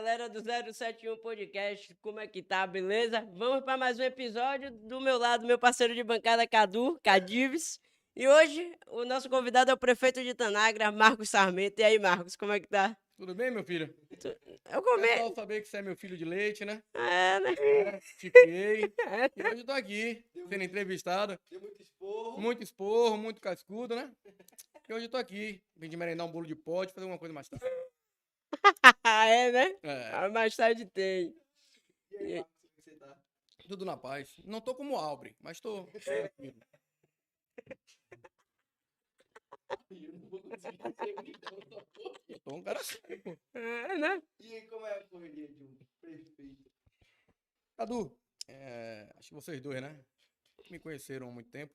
galera do 071 Podcast, como é que tá, beleza? Vamos para mais um episódio. Do meu lado, meu parceiro de bancada Cadu, Cadives. E hoje o nosso convidado é o prefeito de Tanagra, Marcos Sarmento. E aí, Marcos, como é que tá? Tudo bem, meu filho? Eu comi. É só saber que você é meu filho de leite, né? É, né? É, te criei. E hoje eu tô aqui, sendo entrevistado. Deu muito esporro. Muito esporro, muito cascudo, né? E hoje eu tô aqui. Vim de merendar um bolo de pote, fazer alguma coisa mais tarde. é, né? É, Ah, Mais tarde tem. E aí, Marcos, como você tá? tudo na paz. Não tô como Albre, mas tô. Eu tô um cara sério, pô. É, né? E aí, como é a correria de um prefeito? Cadu, é, acho que vocês dois, né? Me conheceram há muito tempo.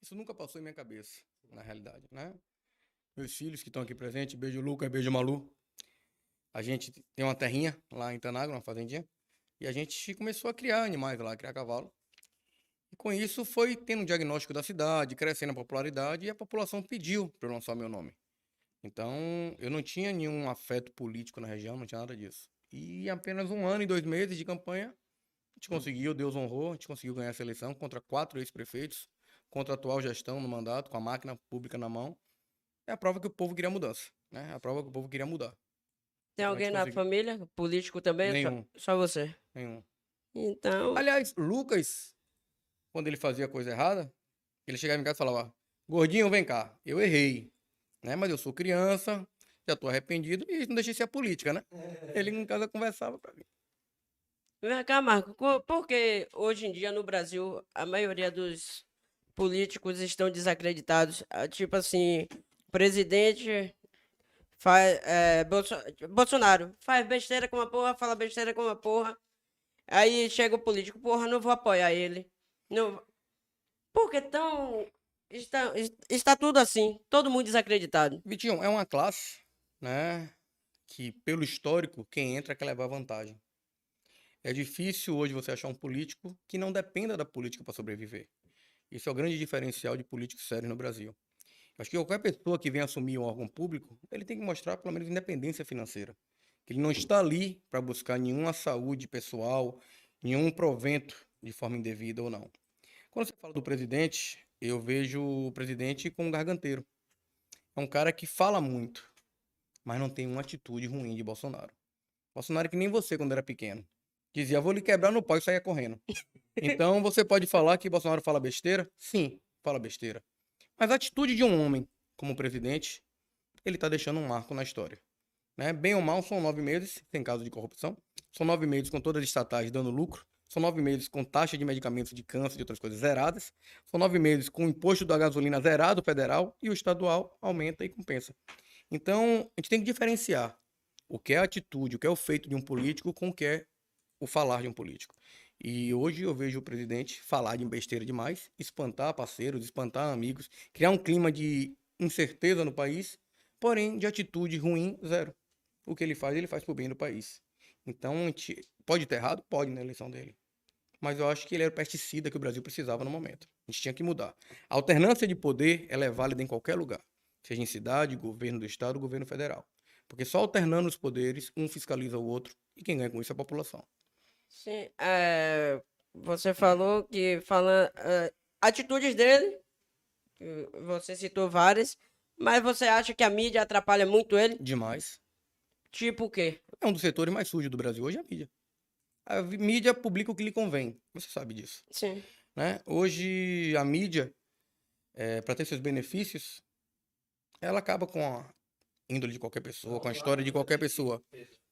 Isso nunca passou em minha cabeça, na realidade, né? Meus filhos que estão aqui presentes, beijo Lucas, beijo Malu. A gente tem uma terrinha lá em Tanagra, uma fazendinha. E a gente começou a criar animais lá, criar cavalo. E com isso foi tendo um diagnóstico da cidade, crescendo a popularidade e a população pediu para eu lançar meu nome. Então, eu não tinha nenhum afeto político na região, não tinha nada disso. E apenas um ano e dois meses de campanha, a gente conseguiu, Deus honrou, a gente conseguiu ganhar essa eleição contra quatro ex-prefeitos, contra a atual gestão no mandato, com a máquina pública na mão. É a prova que o povo queria mudança, né? É a prova que o povo queria mudar. Tem é alguém na família? Político também? Só- Nenhum. Só você. Nenhum. Então. Aliás, Lucas, quando ele fazia coisa errada, ele chegava em casa e falava: Gordinho, vem cá, eu errei, né? Mas eu sou criança, já tô arrependido e não deixei ser a política, né? Ele em casa conversava pra mim. Vem cá, Marco, co- por que hoje em dia no Brasil a maioria dos políticos estão desacreditados? Ah, Tipo assim, presidente faz, é, Bolso- Bolsonaro faz besteira com uma porra, fala besteira com uma porra. Aí chega o político, porra, não vou apoiar ele. Não... Por que tão. Está, está tudo assim, todo mundo desacreditado. Vitinho, é uma classe, né? Que pelo histórico, quem entra quer levar vantagem. É difícil hoje você achar um político que não dependa da política para sobreviver. Isso é o grande diferencial de políticos sérios no Brasil. Acho que qualquer pessoa que vem assumir um órgão público, ele tem que mostrar pelo menos independência financeira. Que ele não está ali para buscar nenhuma saúde pessoal, nenhum provento de forma indevida ou não. Quando você fala do presidente, eu vejo o presidente como um garganteiro. É um cara que fala muito, mas não tem uma atitude ruim de Bolsonaro. Bolsonaro é que nem você quando era pequeno. Dizia, vou lhe quebrar no pau e saia correndo. Então você pode falar que Bolsonaro fala besteira? Sim, fala besteira. Mas a atitude de um homem como presidente, ele tá deixando um marco na história. Né? Bem ou mal, são nove meses sem caso de corrupção. São nove meses com todas as estatais dando lucro. São nove meses com taxa de medicamentos de câncer e outras coisas zeradas. São nove meses com o imposto da gasolina zerado federal e o estadual aumenta e compensa. Então, a gente tem que diferenciar o que é a atitude, o que é o feito de um político com o que é o falar de um político. E hoje eu vejo o presidente falar de besteira demais, espantar parceiros, espantar amigos, criar um clima de incerteza no país, porém de atitude ruim, zero. O que ele faz, ele faz pro bem do país. Então, pode estar errado? Pode na eleição dele. Mas eu acho que ele era o pesticida que o Brasil precisava no momento. A gente tinha que mudar. A alternância de poder, ela é válida em qualquer lugar. Seja em cidade, governo do estado, governo federal. Porque só alternando os poderes, um fiscaliza o outro, e quem ganha com isso é a população. Sim, é, você falou que fala, é, atitudes dele, você citou várias, mas você acha que a mídia atrapalha muito ele? Demais. Tipo o quê? É um dos setores mais sujos do Brasil hoje é a mídia. A mídia publica o que lhe convém. Você sabe disso. Sim. Né? Hoje a mídia, para ter seus benefícios, ela acaba com a índole de qualquer pessoa, com a história de qualquer pessoa.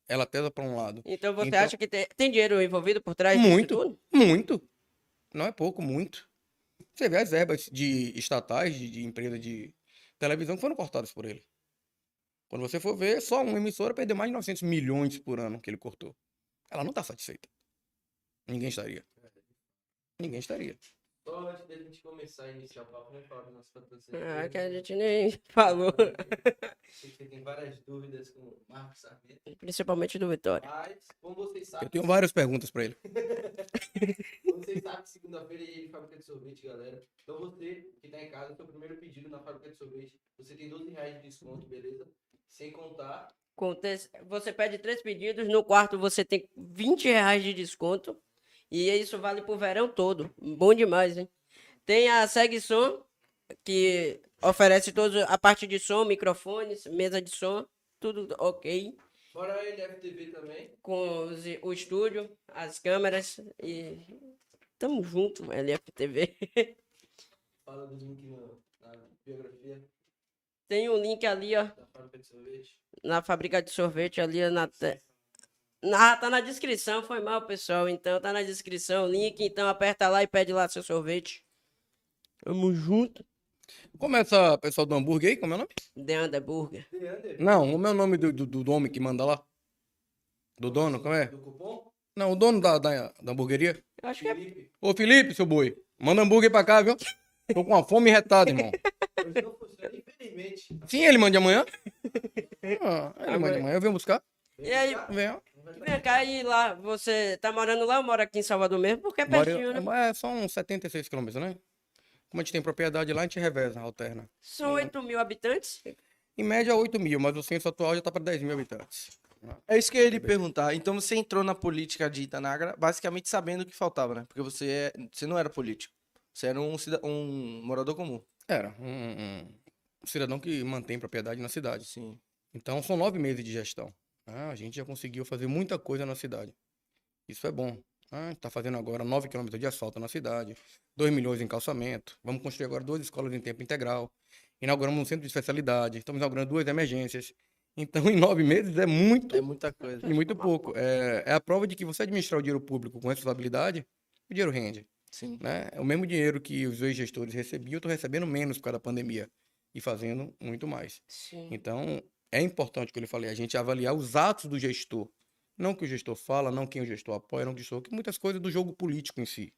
Ela pesa para um lado. Então você Então- acha que tem, tem dinheiro envolvido por trás disso Muito. tudo? Muito. Não é pouco, muito. Você vê as verbas de estatais, de, de empresa de televisão que foram cortadas por ele. Quando você for ver, só uma emissora perdeu mais de 900 milhões por ano que ele cortou. Ela não está satisfeita. Ninguém estaria. Ninguém estaria. Só antes da gente começar a iniciar o papo, vamos falar do nosso patrocinador. Ah, que a gente nem falou. Que você tem várias dúvidas com o Marcos Sarmento. Principalmente do Vitória. Mas, como vocês sabem, Eu tenho várias perguntas para ele. como vocês sabem, segunda-feira ele fábrica de sorvete, galera. Então você que tá em casa, seu primeiro pedido na fábrica de sorvete, você tem 12 reais de desconto, beleza? Sem contar Você pede três pedidos, no quarto você tem 20 reais de desconto. E isso vale pro verão todo. Bom demais, hein? Tem a Seg Som, que oferece toda a parte de som, microfones, mesa de som, tudo ok. Fora a NFTV também. Com os- o estúdio, as câmeras e. Tamo junto, LFTV. Fala do link no- na biografia Tem um link ali, ó, da fábrica de sorvete. na fábrica de sorvete ali na. te- Ah, tá na descrição, foi mal, pessoal. Então tá na descrição o link, então aperta lá e pede lá seu sorvete. Tamo junto. Começa, pessoal do hambúrguer aí, como é o nome? The Burger. Não, o meu nome do, do, do homem que manda lá. Do dono, como é? Do cupom? Não, o dono da, da, da hamburgueria. Eu acho que é. Felipe. Ô Felipe, seu boi, manda hambúrguer pra cá, viu? Tô com uma fome retada, irmão. Hoje não funciona, infelizmente. Sim, ele manda amanhã. Ah, ele manda amanhã, eu venho buscar. E aí, Vem. Vem cá e lá, você tá morando lá ou mora aqui em Salvador mesmo? Porque é pertinho, né? É só uns 76 quilômetros, né? Como a gente tem propriedade lá, a gente reveza, alterna. São 8 mil habitantes? Em média, 8 mil, mas o censo atual já tá para 10 mil habitantes. É isso que eu ia lhe perguntar. Então você entrou na política de Itanagra basicamente sabendo o que faltava, né? Porque você, é, você não era político. Você era um, cida- um morador comum. Era um, um cidadão que mantém propriedade na cidade. Sim. Então, são nove meses de gestão. Ah, a gente já conseguiu fazer muita coisa na cidade. Isso é bom. Ah, está fazendo agora 9 quilômetros de asfalto na cidade, 2 milhões em calçamento. Vamos construir agora duas escolas em tempo integral. Inauguramos um centro de especialidade. Estamos inaugurando duas emergências. Então, em nove meses é muito É muita coisa. e muito pouco. É, é a prova de que você administrar o dinheiro público com responsabilidade, o dinheiro rende. Sim. Né? É o mesmo dinheiro que os ex-gestores recebiam, eu estou recebendo menos por causa da pandemia e fazendo muito mais. Sim. Então, é importante o que eu lhe falei, a gente avaliar os atos do gestor. Não o que o gestor fala, não quem o gestor apoia, não o gestor, que muitas coisas do jogo político em si.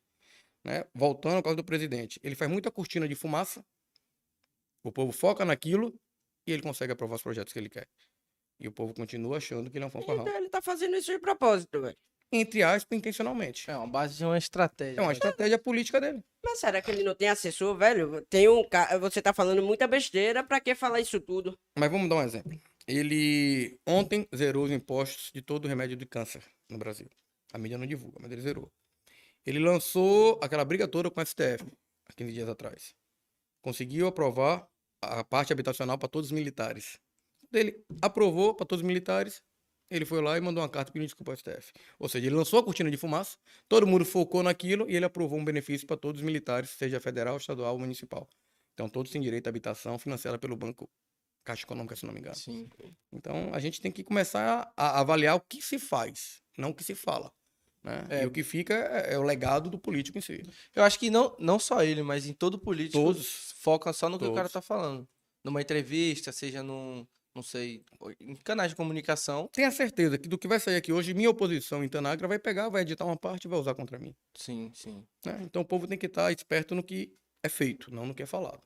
Né? Voltando ao caso do presidente, ele faz muita cortina de fumaça, o povo foca naquilo e ele consegue aprovar os projetos que ele quer. E o povo continua achando que ele é um fanfarrão. Então ele tá fazendo isso de propósito, velho. Entre aspas, intencionalmente. É uma base de uma estratégia. É uma estratégia política dele. Mas será que ele não tem assessor, velho? Tem um cara. Você tá falando muita besteira, pra que falar isso tudo? Mas vamos dar um exemplo. Ele ontem zerou os impostos de todo o remédio de câncer no Brasil. A mídia não divulga, mas ele zerou. Ele lançou aquela briga toda com o STF, há 15 dias atrás. Conseguiu aprovar a parte habitacional para todos os militares. Ele aprovou para todos os militares, ele foi lá e mandou uma carta pedindo desculpa ao STF. Ou seja, ele lançou a cortina de fumaça, todo mundo focou naquilo e ele aprovou um benefício para todos os militares, seja federal, estadual ou municipal. Então, todos têm direito à habitação financiada pelo Banco Caixa Econômica, se não me engano. Sim. Então, a gente tem que começar a avaliar o que se faz, não o que se fala. Né? É. E o que fica é, é o legado do político em si. Eu acho que não, não só ele, mas em todo político Todos. foca só no que o cara Todos. tá falando. Numa entrevista, seja num, não sei, em canais de comunicação. Tenha certeza que do que vai sair aqui hoje, minha oposição em Tanagra vai pegar, vai editar uma parte e vai usar contra mim. Sim, sim. né? Então, o povo tem que estar esperto no que é feito, não no que é falado.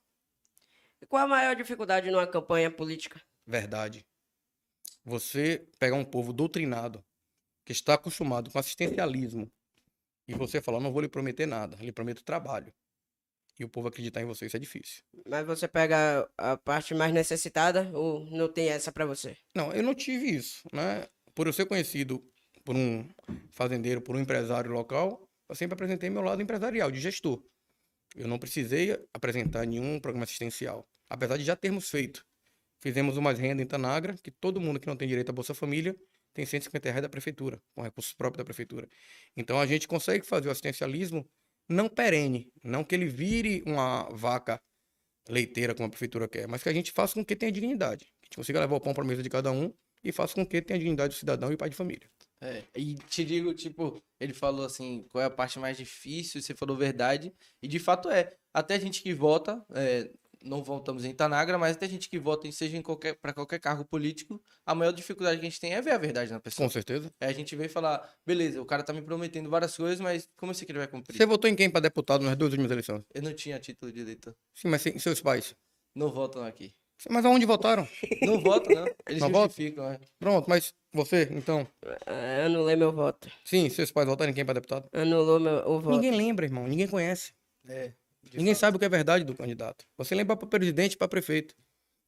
Qual a maior dificuldade numa campanha política? Verdade. Você pegar um povo doutrinado, que está acostumado com assistencialismo, e você falar, não vou lhe prometer nada, lhe prometo trabalho. E o povo acreditar em você, isso é difícil. Mas você pega a parte mais necessitada ou não tem essa pra você? Não, eu não tive isso, né? Por eu ser conhecido por um fazendeiro, por um empresário local, eu sempre apresentei meu lado empresarial, de gestor. Eu não precisei apresentar nenhum programa assistencial, apesar de já termos feito. Fizemos uma renda em Tanagra, que todo mundo que não tem direito à Bolsa Família tem 150 reais da prefeitura, com recursos próprios da prefeitura. Então a gente consegue fazer o assistencialismo não perene, não que ele vire uma vaca leiteira como a prefeitura quer, mas que a gente faça com que tenha dignidade. Que a gente consiga levar o pão para a mesa de cada um e faça com que tenha dignidade do cidadão e pai de família. É, e te digo, tipo, ele falou assim, qual é a parte mais difícil, você falou verdade, e de fato é. Até gente que vota, é, não votamos em Tanagra, mas até gente que vota, em, seja em qualquer, para qualquer cargo político, a maior dificuldade que a gente tem é ver a verdade na pessoa. Com certeza. É a gente vem falar, beleza, o cara tá me prometendo várias coisas, mas como eu sei que ele vai cumprir? Você votou em quem para deputado nas duas últimas eleições? Eu não tinha título de eleitor. Sim, mas sem- seus pais. Não votam aqui. Sim, Mas aonde votaram? Não votam, não. Eles Não votam? justificam, é. Pronto, mas você, então. Ah, Anulei meu voto. Sim, seus pais votaram em quem para deputado? Anulou meu, o voto. Ninguém lembra, irmão. Ninguém conhece. É, de Ninguém fato. sabe o que é verdade do candidato. Você lembra para presidente e para prefeito.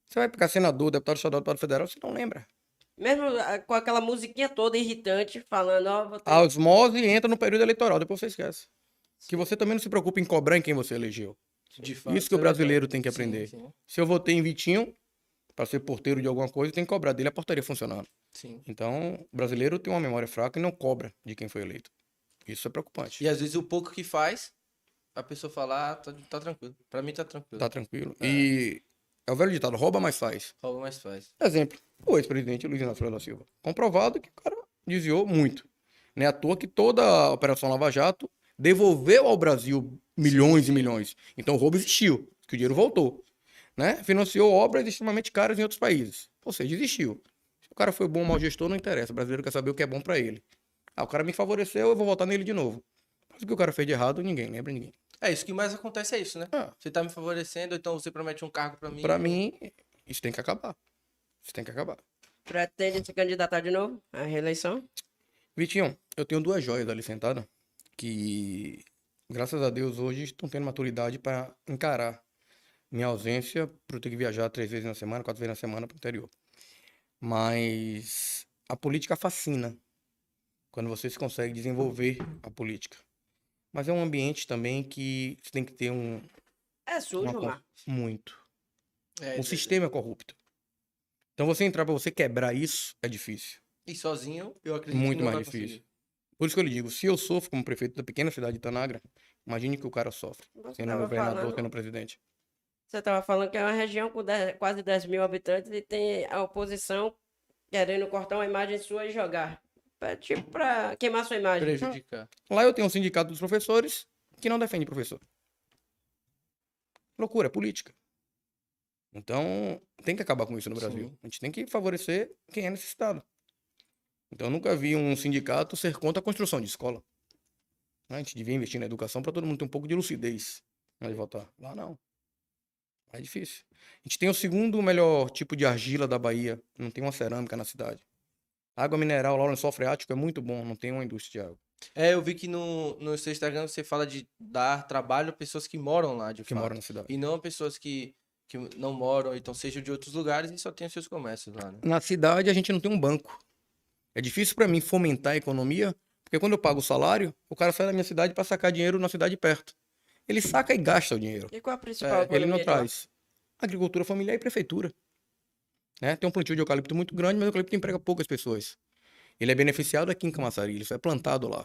Você vai ficar senador, deputado estadual, deputado federal, você não lembra. Mesmo ah, com aquela musiquinha toda irritante, falando, ó, vou ter... A osmose entra no período eleitoral, depois você esquece. Que você também não se preocupa em cobrar em quem você elegeu. De fato, Isso que o é brasileiro tem que Sim, aprender. Sim, Se eu votei em Vitinho, para ser porteiro de alguma coisa, tem que cobrar dele a portaria funcionando. sim. Então, o brasileiro tem uma memória fraca e não cobra de quem foi eleito. Isso é preocupante. E às vezes o pouco que faz, a pessoa fala, ah, tá, tá tranquilo. Pra mim tá tranquilo. Tá tranquilo. É. E é o velho ditado, rouba mais faz. Rouba mais faz. Exemplo, o ex-presidente Luiz Inácio Lula da Silva. Comprovado que o cara desviou muito. Não é à toa que toda a Operação Lava Jato devolveu ao Brasil milhões e milhões. Então o roubo existiu, que o dinheiro voltou. Né? Financiou obras extremamente caras em outros países. Ou seja, existiu. Se o cara foi bom ou mau gestor, não interessa. O brasileiro quer saber o que é bom pra ele. Ah, o cara me favoreceu, eu vou votar nele de novo. Mas o que o cara fez de errado, ninguém lembra ninguém. É, isso que mais acontece é isso, né? Ah. Você tá me favorecendo, então você promete um cargo pra mim. Pra mim, isso tem que acabar. Isso tem que acabar. Pretende se candidatar de novo à reeleição? Vitinho, eu tenho duas joias ali sentadas que, graças a Deus, hoje estão tendo maturidade para encarar minha ausência por eu ter que viajar três vezes na semana, quatro vezes na semana para o interior. Mas a política fascina quando você se consegue desenvolver a política. Mas é um ambiente também que você tem que ter um É sujo, Uma Marcos. muito. É, O é- sistema é corrupto. Então você entrar para você quebrar isso é difícil. E sozinho, eu acredito Muito que não mais difícil. conseguir. Por isso que eu lhe digo, se eu sofro como prefeito da pequena cidade de Itanagra, imagine que o cara sofre, Você sendo governador, falando- sendo presidente. Você estava falando que é uma região com dez- quase 10 mil habitantes e tem a oposição querendo cortar uma imagem sua e jogar. Pra, tipo, pra queimar sua imagem. Prejudicar. Lá eu tenho um sindicato dos professores que não defende professor. Loucura, é política. Então, tem que acabar com isso no Brasil. Sim. A gente tem que favorecer quem é necessitado. Então, eu nunca vi um sindicato ser contra a construção de escola. A gente devia investir na educação para todo mundo ter um pouco de lucidez na hora de votar. Lá não. É difícil. A gente tem o segundo melhor tipo de argila da Bahia. Não tem uma cerâmica na cidade. Água mineral lá no lençol freático é muito bom. Não tem uma indústria de água. É, eu vi que no, no seu Instagram você fala de dar trabalho a pessoas que moram lá, de que fato. mora na cidade. E não a pessoas que, que não moram, então sejam de outros lugares e só tem os seus comércios lá, né? Na cidade a gente não tem um banco. É difícil para mim fomentar a economia, porque quando eu pago o salário, o cara sai da minha cidade para sacar dinheiro na cidade perto. Ele saca e gasta o dinheiro. E qual a principal É, Ele não traz agricultura familiar e prefeitura. Né? Tem um plantio de eucalipto muito grande, mas o eucalipto emprega poucas pessoas. Ele é beneficiado aqui em Camaçari, ele só é plantado lá.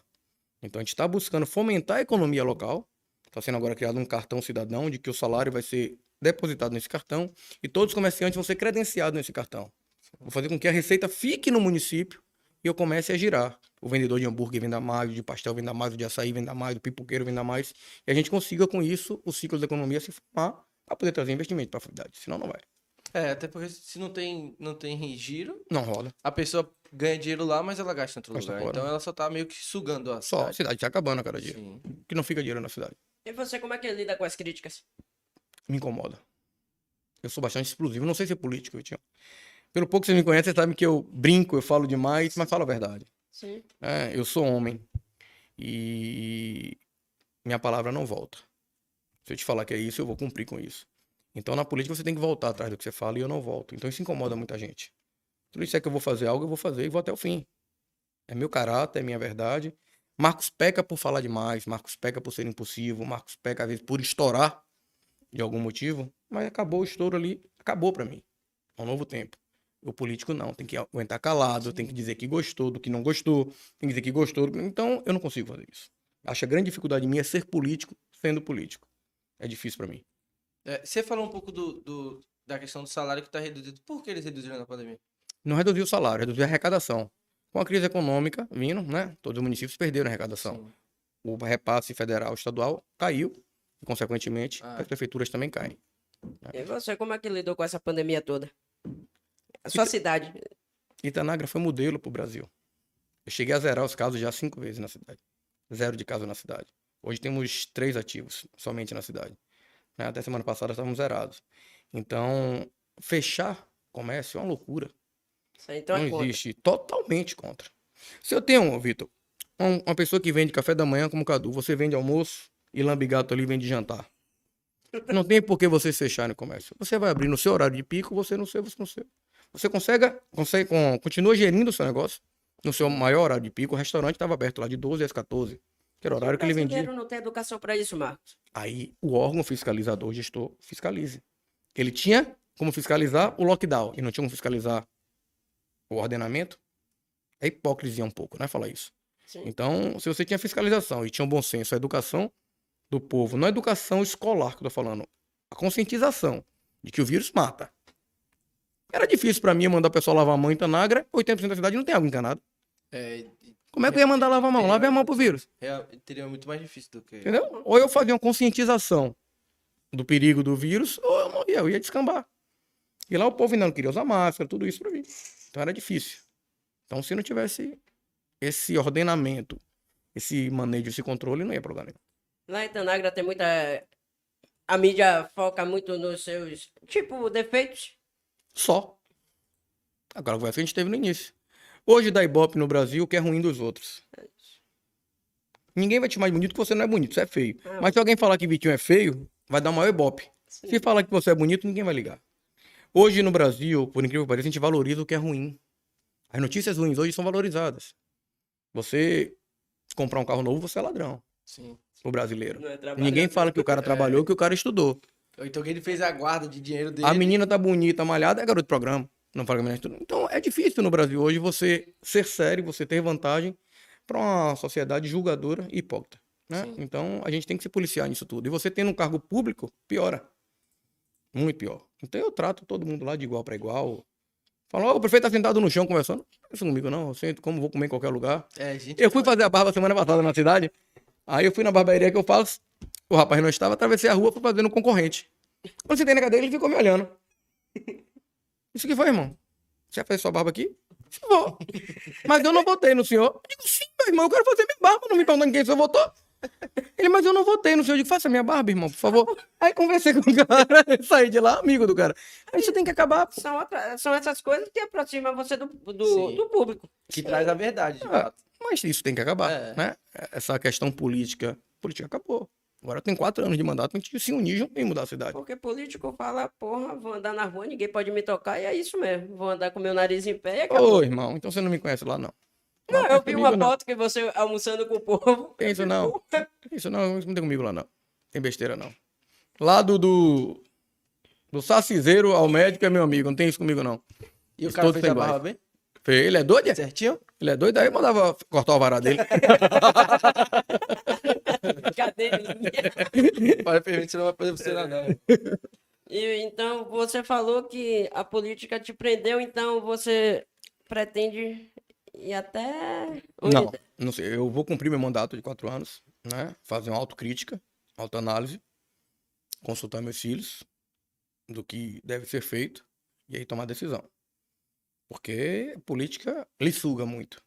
Então a gente está buscando fomentar a economia local. Está sendo agora criado um cartão cidadão de que o salário vai ser depositado nesse cartão e todos os comerciantes vão ser credenciados nesse cartão. Vou fazer com que a receita fique no município e eu comece a girar. O vendedor de hambúrguer venda mais, de pastel venda mais, de açaí venda mais, o pipoqueiro venda mais. E a gente consiga com isso o ciclo da economia se formar para poder trazer investimento para a cidade. Senão não vai. É, até porque se não tem, não tem giro, Não rola. a pessoa ganha dinheiro lá, mas ela gasta em outro Gasta lugar. fora. Então ela só tá meio que sugando a Só a cidade. cidade está acabando a cada dia. Sim. Que não fica dinheiro na cidade. E você, como é que lida com as críticas? Me incomoda. Eu sou bastante explosivo. Não sei ser político, Vitinho. Pelo pouco que você me conhece, você sabe que eu brinco, eu falo demais, mas falo a verdade. Sim. É, eu sou homem. E minha palavra não volta. Se eu te falar que é isso, eu vou cumprir com isso. Então, na política, você tem que voltar atrás do que você fala e eu não volto. Então, isso incomoda muita gente. Se eu disser que eu vou fazer algo, eu vou fazer e vou até o fim. É meu caráter, é minha verdade. Marcos peca por falar demais, Marcos peca por ser impulsivo, Marcos peca, às vezes, por estourar de algum motivo. Mas acabou o estouro ali, acabou pra mim. É um novo tempo. O político não, tem que aguentar calado, tem que dizer que gostou do que não gostou, tem que dizer que gostou. do- Então, eu não consigo fazer isso. Acho que a grande dificuldade minha é ser político sendo político. É difícil pra mim. É, você falou um pouco do, do- da questão do salário que tá reduzido. Por que eles reduziram na pandemia? Não reduziu o salário, reduziu a arrecadação. Com a crise econômica vindo, né? Todos os municípios perderam a arrecadação. Sim. O repasse federal estadual caiu, e, consequentemente, Ah. as prefeituras também caem. E você, como é que lidou com essa pandemia toda? A sua cidade. Itanagra foi modelo pro Brasil. Eu cheguei a zerar os casos já cinco vezes na cidade. Zero de casos na cidade. Hoje temos três ativos somente na cidade. Né? Até semana passada estávamos zerados. Então, fechar comércio é uma loucura. Isso aí, então é não contra. existe. Totalmente contra. Se eu tenho, Vitor, um- uma pessoa que vende café da manhã como Cadu, você vende almoço e lambigato ali vende jantar. Não tem por que vocês fecharem o comércio. Você vai abrir no seu horário de pico, você no seu, você no seu. Você consegue, consegue com- continua gerindo o seu negócio no seu maior horário de pico. O restaurante estava aberto lá de 12 às 14, que era o horário que ele vendia. brasileiro não tem educação para isso, Marcos. Aí o órgão fiscalizador, gestor, fiscalize. Ele tinha como fiscalizar o lockdown e não tinha como fiscalizar o ordenamento. É hipocrisia um pouco, né? Falar isso. Sim. Então, se você tinha fiscalização e tinha um bom senso, a educação do povo, não a educação escolar que eu tô falando, a conscientização de que o vírus mata. Era difícil pra mim mandar o pessoal lavar a mão em Tanagra, 80% da cidade não tem água encanada. É, Como é que eu ia mandar lavar a mão? Lave a mão pro vírus. real- teria muito mais difícil do que. Entendeu? Ou eu fazia uma conscientização do perigo do vírus, ou eu não ia, eu ia descambar. E lá o povo ainda não queria usar máscara, tudo isso pra mim. Então era difícil. Então se não tivesse esse ordenamento, esse manejo, esse controle, não ia pra lugar nenhum. Lá em Tanagra tem muita. A mídia foca muito nos seus, tipo, defeitos. Só. Agora conversa que a gente teve no início. Hoje dá ibope no Brasil o que é ruim dos outros. Ninguém vai te chamar de bonito porque você não é bonito, você é feio. Ah, Mas se alguém falar que Vitinho é feio, vai dar o maior ibope. Se falar que você é bonito, ninguém vai ligar. Hoje no Brasil, por incrível que pareça, a gente valoriza o que é ruim. As notícias ruins hoje são valorizadas. Você comprar um carro novo, você é ladrão. Sim. O brasileiro. É Ninguém fala que o cara trabalhou, que o cara estudou. Ou então que ele fez a guarda de dinheiro dele. A menina tá bonita, malhada, é garoto de programa. Não fala que a menina estuda. Então é difícil no Brasil hoje você ser sério, você ter vantagem para uma sociedade julgadora e hipócrita. Né? Sim. Então a gente tem que se policiar nisso tudo. E você tendo um cargo público, piora. Muito pior. Então eu trato todo mundo lá de igual para igual. Falo, ó, o prefeito tá sentado no chão conversando. Não pensa comigo, não. Eu sento como vou comer em qualquer lugar. É. Eu fui fazer a barba semana passada na cidade. Aí eu fui na barbearia que eu faço. O rapaz não estava, atravessei a rua, fui fazendo um concorrente. Quando sentei na cadeira, ele ficou me olhando. Isso que foi, irmão? Você vai fazer sua barba aqui? Vou. Mas eu não votei no senhor. Eu digo, sim, meu irmão, eu quero fazer minha barba. Não me perguntando quem o senhor votou. Ele, mas eu não votei no senhor. Eu digo, faça minha barba, irmão, por favor. Aí conversei com o cara, saí de lá, amigo do cara. Aí isso tem que acabar. São, outra- são essas coisas que aproximam você do, do, do público. Que traz a verdade, de Ah, fato. Mas isso tem que acabar, É. né? Essa questão política, política acabou. Agora tem quatro anos de mandato, a gente se unir junto e mudar a cidade. Porque político fala, porra, vou andar na rua, ninguém pode me tocar, e é isso mesmo. Vou andar com meu nariz em pé e acabou. Ô, irmão, então você não me conhece lá, não. Não, eu vi uma não. foto que você almoçando com o povo. Tem isso não. Isso não, isso não tem comigo lá, não. Tem besteira, não. Lá do, do, do saciseiro ao médico é meu amigo, não tem isso comigo, não. E o cara fez a barba bem? Ele é doido, é? Certinho? Ele é doido, aí eu mandava cortar o vará dele. Cadeirinha. Para permitir, você não vai poder funcionar, não. E então você falou que a política te prendeu, então você pretende ir até. Não, não sei. Eu vou cumprir meu mandato de quatro anos, né? Fazer uma autocrítica, autoanálise, consultar meus filhos do que deve ser feito e aí tomar decisão. Porque política lhe suga muito.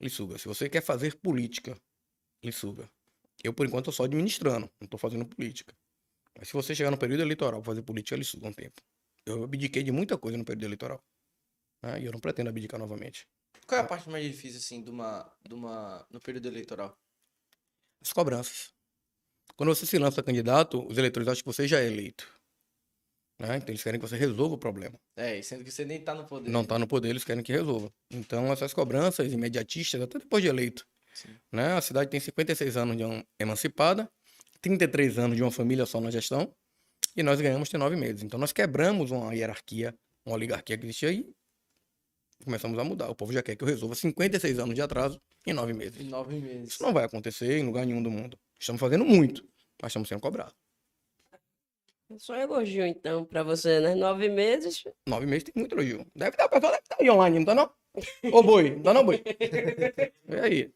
Lhe suga. Se você quer fazer política, lhe suga. Eu, por enquanto, tô só administrando, não tô fazendo política. Mas se você chegar no período eleitoral fazer política, lhe suga um tempo. Eu abdiquei de muita coisa no período eleitoral. né? E eu não pretendo abdicar novamente. Qual é a parte mais difícil, assim, de uma, de uma, no período eleitoral? as cobranças. Quando você se lança candidato, os eleitores acham que você já é eleito. Né? Então eles querem que você resolva o problema. É, sendo que você nem tá no poder. Não está no poder, eles querem que resolva. Então essas cobranças imediatistas, até depois de eleito. Sim. Né? A cidade tem 56 anos de uma emancipada, 33 anos de uma família só na gestão, e nós ganhamos tem nove meses. Então nós quebramos uma hierarquia, uma oligarquia que existia aí, e começamos a mudar. O povo já quer que eu resolva 56 anos de atraso em nove meses. Em nove meses. Isso não vai acontecer em lugar nenhum do mundo. Estamos fazendo muito, mas estamos sendo cobrados. Só elogio, então, pra você, né? Nove meses. Nove meses tem muito elogio. Deve estar, o pessoal deve estar aí online, não tá não? Ô boi, não tá não, boi? E aí?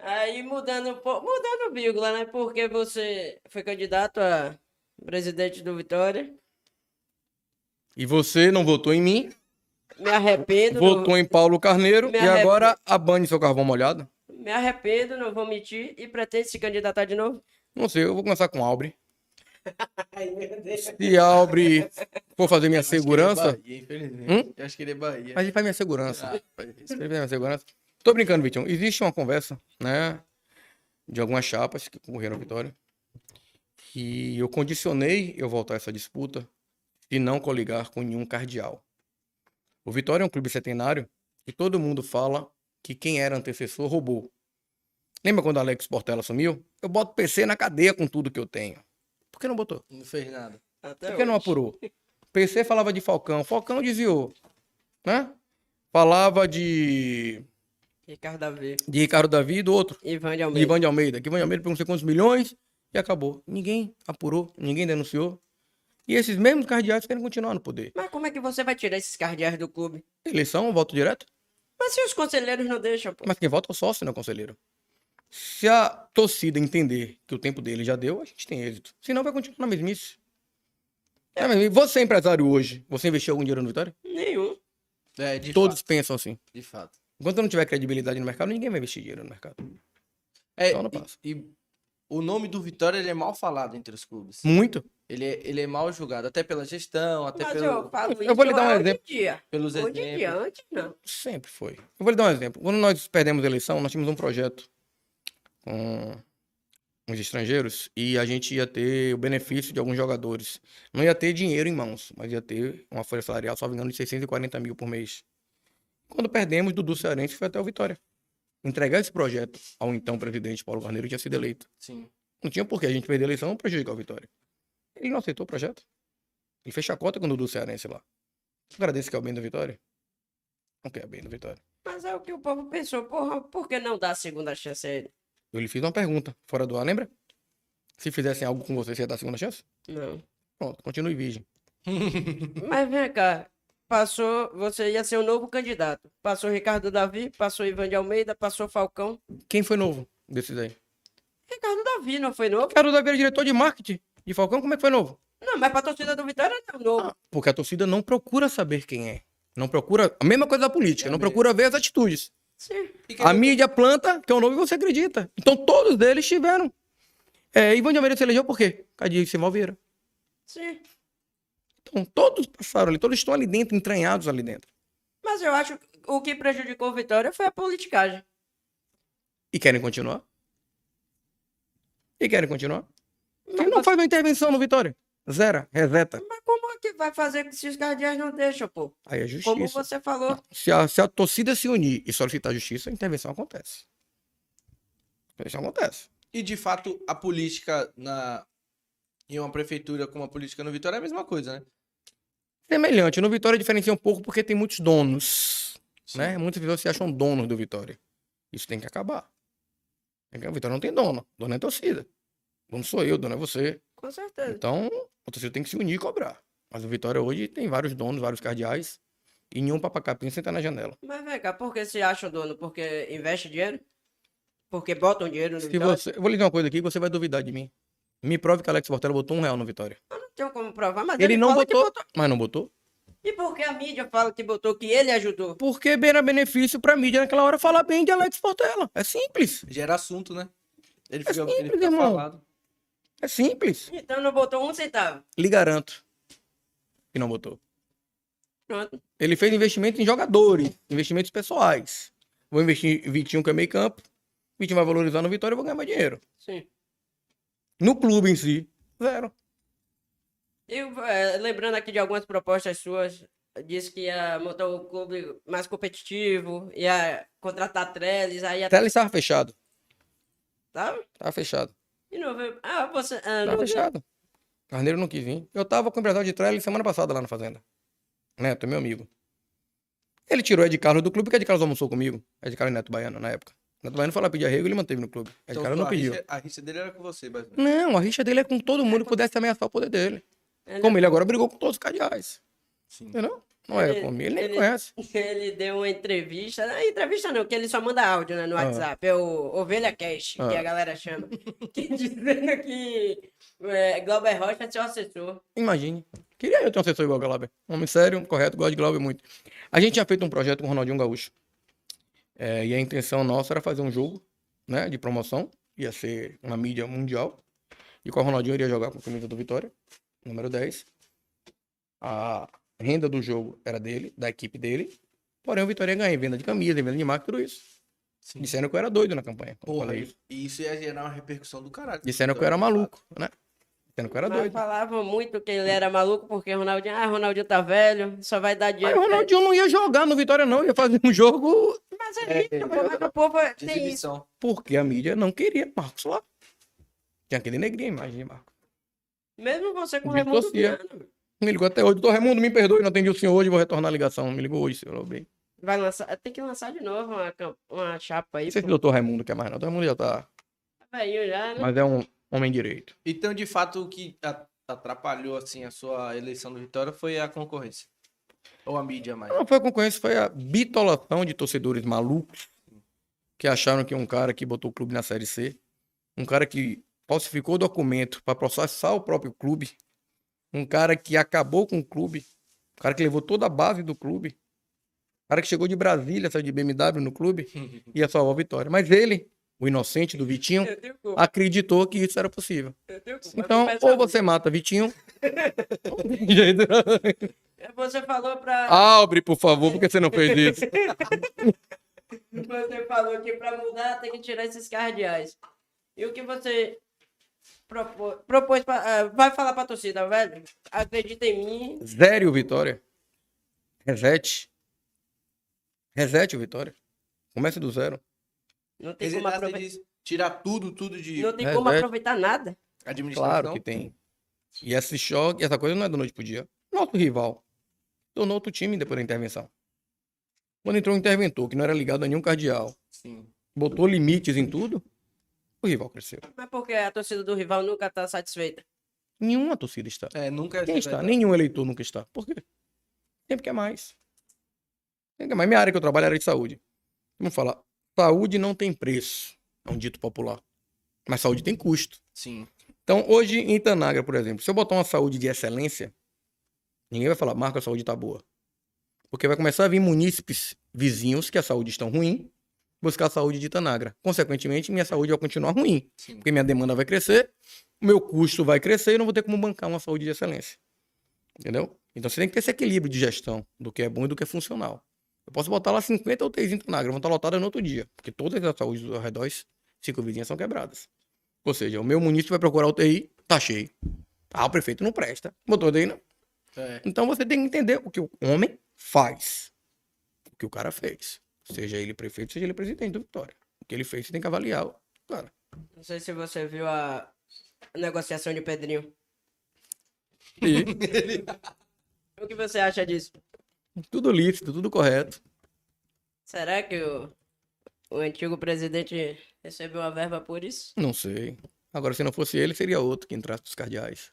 Aí mudando um pouco, mudando vírgula, né? Porque você foi candidato a presidente do Vitória. E você não votou em mim, Me arrependo. votou em Paulo Carneiro Me e arrependo. agora abane seu carvão molhado? me arrependo, não vou mentir. E pretende se candidatar de novo? Não sei, eu vou começar com Albre. Se Albre for fazer minha Eu acho que ele é segurança, Bahia, infelizmente. Hum? Eu acho que ele é Bahia. a gente faz minha segurança. Ah. Ele faz minha segurança. Tô brincando, Vitinho. Existe uma conversa, né? De algumas chapas que concorreram à vitória. E eu condicionei eu voltar a essa disputa e não coligar com nenhum cardeal. O Vitória é um clube centenário e todo mundo fala que quem era antecessor roubou. Lembra quando Alex Portela assumiu? Eu boto PC na cadeia com tudo que eu tenho. Por que não botou? Não fez nada. Até Por que não hoje. apurou? PC falava de Falcão, Falcão desviou, né? Falava de, Ricardo Davi. de Ricardo Davi e do outro, Ivan de Almeida. Ivan de Almeida. Que Ivan de Almeida pegou não sei quantos milhões e acabou. Ninguém apurou, ninguém denunciou. E esses mesmos cardeais querem continuar no poder. Mas como é que você vai tirar esses cardeais do clube? Eleição, voto direto? Mas se os conselheiros não deixam, pô. Mas quem vota é o sócio, não é o conselheiro. Se a torcida entender que o tempo dele já deu, a gente tem êxito. Senão vai continuar na mesmice. É. mesmice. Você é empresário hoje, você investiu algum dinheiro no Vitória? Nenhum. É, de Todos fato. pensam assim. De fato. Enquanto não tiver credibilidade no mercado, ninguém vai investir dinheiro no mercado. É, Então não e- passa. e, o nome do Vitória ele é mal falado entre os clubes. Muito. Ele é, ele é mal julgado, até pela gestão, até Mas pelo, eu falo Eu vou lhe dar um exemplo. em dia. pelos Hoje em dia, exemplos. antes não. Sempre foi. Eu vou lhe dar um exemplo. Quando nós perdemos a eleição, nós tínhamos um projeto com os estrangeiros e a gente ia ter o benefício de alguns jogadores. Não ia ter dinheiro em mãos, mas ia ter uma folha salarial, só engano, de 640 mil por mês. Quando perdemos, Dudu Cearense foi até o Vitória. Entregar esse projeto ao então presidente Paulo Carneiro tinha sido eleito. Sim. Não tinha por que a gente perder a eleição e prejudicar o Vitória. Ele não aceitou o projeto. Ele fez chacota com o Dudu Cearense lá. O cara desse que é o bem da Vitória? Não quer o bem da Vitória. Mas é o que o povo pensou. Porra, por que não dar a segunda chance a ele? Eu lhe fiz uma pergunta, fora do ar, lembra? Se fizessem algo com você, você ia dar a segunda chance? Não. Pronto, continue virgem. Mas vem cá. Passou, você ia ser o novo candidato. Passou Ricardo Davi, passou Ivan de Almeida, passou Falcão. Quem foi novo desses aí? Ricardo Davi não foi novo? Quero Davi era diretor de marketing de Falcão, como é que foi novo? Não, mas pra torcida do Vitória não é novo. Ah, porque a torcida não procura saber quem é. Não procura. A mesma coisa da política, É não mesmo. procura ver as atitudes. Sim. A mídia planta que é o novo e você acredita. Então todos eles tiveram. É, Ivan de Almeida se elegeu por quê? Cadê Simão Vieira. Sim. Então todos passaram ali, todos estão ali dentro, entranhados ali dentro. Mas eu acho que o que prejudicou o Vitória foi a politicagem. E querem continuar? E querem continuar? Mas, Quem não faz uma intervenção no Vitória? Zera, reseta. mas como é que vai fazer se os cardeais não deixam, pô? Aí é justiça. Como você falou. Se, a, se a torcida se unir e solicitar justiça, a intervenção acontece. A intervenção acontece. E de fato, a política na em uma prefeitura como a política no Vitória é a mesma coisa, né? Semelhante. No Vitória diferencia um pouco porque tem muitos donos. Né? Muitas pessoas se acham donos do Vitória. Isso tem que acabar. O Vitória não tem dono. Dono é torcida. Dono sou eu, dono é você. Com certeza. Então, a torcida tem que se unir e cobrar. Mas o Vitória hoje tem vários donos, vários cardeais. E nenhum papacapim senta na janela. Mas vem cá, por que se acha o dono? Porque investe dinheiro? Porque botam dinheiro no Se Vitória? você, eu vou lhe dizer uma coisa aqui que você vai duvidar de mim. Me prove que Alex Portela botou um real no Vitória. Não tenho como provar, mas Ele, não fala que botou, mas não botou. E por que a mídia fala que botou, que ele ajudou? Porque era benefício pra mídia naquela hora falar bem de Alex Portela. É simples. Gera assunto, né? Ele É fica, ele simples, fica irmão. falado. É simples. Então não botou um centavo. Lhe garanto que não botou. Pronto. Ele fez investimento em jogadores, investimentos pessoais. Vou investir em Vitinho, que é meio campo. Vitinho vai valorizar no Vitória e eu vou ganhar mais dinheiro. Sim. No clube em si, zero. E eh, lembrando aqui de algumas propostas suas, disse que ia montar um clube mais competitivo, ia contratar treles, aí ia... Até ele estava fechado. Tá? Tava fechado. E não veio... Ah, você... Ah, Tava fechado. Carneiro não quis vir. Eu tava com o empresário de trailer semana passada lá na fazenda. Neto, meu amigo. Ele tirou Ed Carlos do clube, porque Ed Carlos almoçou comigo. Ed Carlos e Neto Baiano, na época. Neto Baiano foi lá pedir arrego e ele manteve no clube. Ed Então, Carlos não a, pediu. rixa, a rixa dele era com você, mas... Não, a rixa dele é com todo mundo que pudesse ameaçar o poder dele. Ele- Como ele agora brigou com todos os cardeais. Sim. Entendeu? Não é Ele- comigo, ele nem ele- conhece. Ele deu uma entrevista, não, entrevista não, que ele só manda áudio né, no Ah. WhatsApp, é o Ovelha Cash, que Ah. a galera chama. Que dizendo que é, Glauber Rocha é seu assessor. Imagine. Queria eu ter um assessor igual o Glauber. Um homem sério, correto, gosto de Glauber muito. A gente tinha feito um projeto com o Ronaldinho Gaúcho. É, e a intenção nossa era fazer um jogo né, de promoção. Ia ser uma mídia mundial. E com o Ronaldinho iria jogar com a camisa do Vitória, número 10. A renda do jogo era dele, da equipe dele. Porém, o Vitória ia ganhar em venda de camisa, em venda de marca, tudo isso. Sim. Disseram que eu era doido na campanha. Porra, e isso. e isso ia gerar uma repercussão do caralho. Disseram que eu era maluco, né? Sendo que eu era Mas doido. falavam muito que ele era maluco porque Ronaldinho, ah, Ronaldinho tá velho, só vai dar Mas dinheiro. o pra ele. Ronaldinho não ia jogar no Vitória, não. Ia fazer um jogo Mas a gente, o povo é- tem isso. porque a mídia não queria Marcos lá. Tinha aquele negrinho, a imagem de Marcos. Mesmo você com o Me Raimundo. Viana. Me ligou até hoje. Doutor Raimundo, me perdoe, não atendi o senhor hoje, vou retornar a ligação. Me ligou hoje, senhor. Bem. Vai lançar, tem que lançar de novo uma, uma chapa aí. Não sei se o doutor Raimundo quer mais, não. O doutor Raimundo já tá. Velhinho já, né? Mas é um homem direito. Então, de fato, o que atrapalhou assim a sua eleição do Vitória foi a concorrência. Ou a mídia mais. Não foi a concorrência, foi a bitolação de torcedores malucos que acharam que um cara que botou o clube na Série C, um cara que falsificou documento para processar o próprio clube, um cara que acabou com o clube, um cara que levou toda a base do clube, um cara que chegou de Brasília, saiu de BMW no clube, ia salvar a vitória. Mas ele, o inocente do Vitinho, acreditou que isso era possível. Então, ou você mata Vitinho. jeito. Você falou pra. Abre, por favor, porque você não fez isso. Você falou que pra mudar tem que tirar esses cardeais. E o que você propô- propôs pra, ah, vai falar pra torcida, velho? Acredita em mim. Zero Vitória. Reset. Reset o Vitória. Comece do zero. Não tem como aproveitar. tirar tudo, tudo de Não tem É, como aproveitar nada. administração. Claro que tem. E esse choque, essa coisa não é da noite pro dia. Nosso rival tornou outro time depois da intervenção. Quando entrou um interventor que não era ligado a nenhum cardeal, Sim. botou limites em tudo, o rival cresceu. Mas porque a torcida do rival nunca tá satisfeita. Nenhuma torcida está. É, nunca Quem está? Nenhum eleitor nunca está. Por quê? Sempre quer mais. Sempre quer mais. Minha área que eu trabalho é área de saúde. Vamos falar. Saúde não tem preço. É um dito popular. Mas saúde tem custo. Sim. Então, hoje em Itanagra, por exemplo, se eu botar uma saúde de excelência, ninguém vai falar, Marco, a saúde tá boa. Porque vai começar a vir munícipes vizinhos que a saúde estão ruim, buscar a saúde de Itanagra. Consequentemente, minha saúde vai continuar ruim. Sim. Porque minha demanda vai crescer, o meu custo vai crescer e eu não vou ter como bancar uma saúde de excelência. Entendeu? Então você tem que ter esse equilíbrio de gestão do que é bom e do que é funcional. Eu posso botar lá 50 UTIs em Itanagra, vão estar lotadas no outro dia. Porque todas as saúdes dos arredores, cinco vizinhas, são quebradas. Ou seja, o meu município vai procurar UTI, tá cheio. Ah, o prefeito não presta. Botou daí, não. É. Então você tem que entender o que o homem faz. O que o cara fez. Seja ele prefeito, seja ele presidente do Vitória. O que ele fez, você tem que avaliar o cara. Não sei se você viu a negociação de Pedrinho. E O que você acha disso? tudo lícito, tudo correto. Será que o, o antigo presidente recebeu a verba por isso? Não sei. Agora, se não fosse ele, seria outro que entrasse dos cardeais.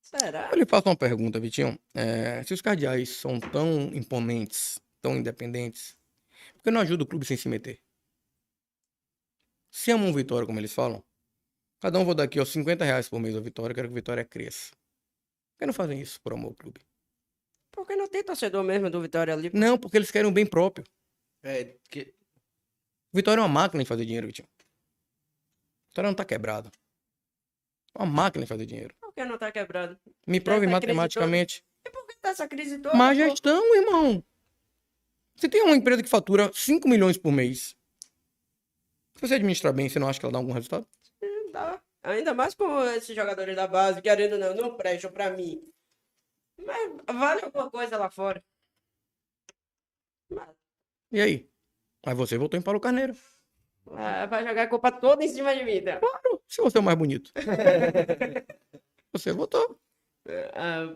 Será? Eu lhe faço uma pergunta, Vitinho. É, se os cardeais são tão imponentes, tão independentes, por que não ajuda o clube sem se meter? Se amam Vitória, como eles falam, cada um vou dar aqui ó, 50 reais por mês ao Vitória, quero que o Vitória cresça. Por que não fazem isso por amor ao clube? Porque não tem torcedor mesmo do Vitória ali. Não, porque eles querem o bem próprio. É, que... O Vitória é uma máquina de fazer dinheiro, Vitinho. O Vitória não tá quebrado. É uma máquina de fazer dinheiro. Por que não tá quebrado? Me prove matematicamente. Por que tá essa crise toda? Má gestão, irmão. Você tem uma empresa que fatura 5 milhões por mês. Se você administrar bem, você não acha que ela dá algum resultado? Não dá. Ainda mais com esses jogadores da base, querendo ou não, não prestam pra mim. Mas vale alguma coisa lá fora. Mas, E aí? Aí você votou em Paulo Carneiro. ah, vai jogar a culpa toda em cima de mim, tá? Claro, se você é o mais bonito. você votou. Ah,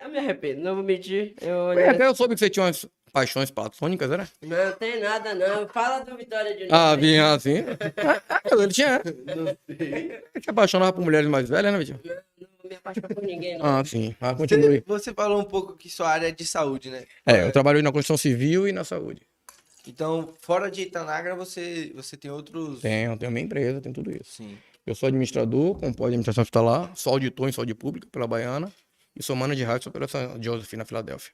eu me arrependo, não vou mentir. Eu, até eu soube que você tinha umas paixões platônicas, era? Não tem nada, não. Fala do Vitória de novo. Ah, vinha assim. Ele tinha. Ele se apaixonava por mulheres mais velhas, né, Vitinho? Não me apaixono por ninguém, não. Ah, sim. Ah, continue. Você falou um pouco que sua área é de saúde, né? É, eu trabalho na construção civil e na saúde. Então, fora de Itanagra, você, você tem outros. Tenho, tenho minha empresa, tenho tudo isso. Sim. Eu sou administrador, compõe de administração hospitalar, sou auditor em saúde pública pela Baiana e sou manager de rádio pela Joseph na Filadélfia.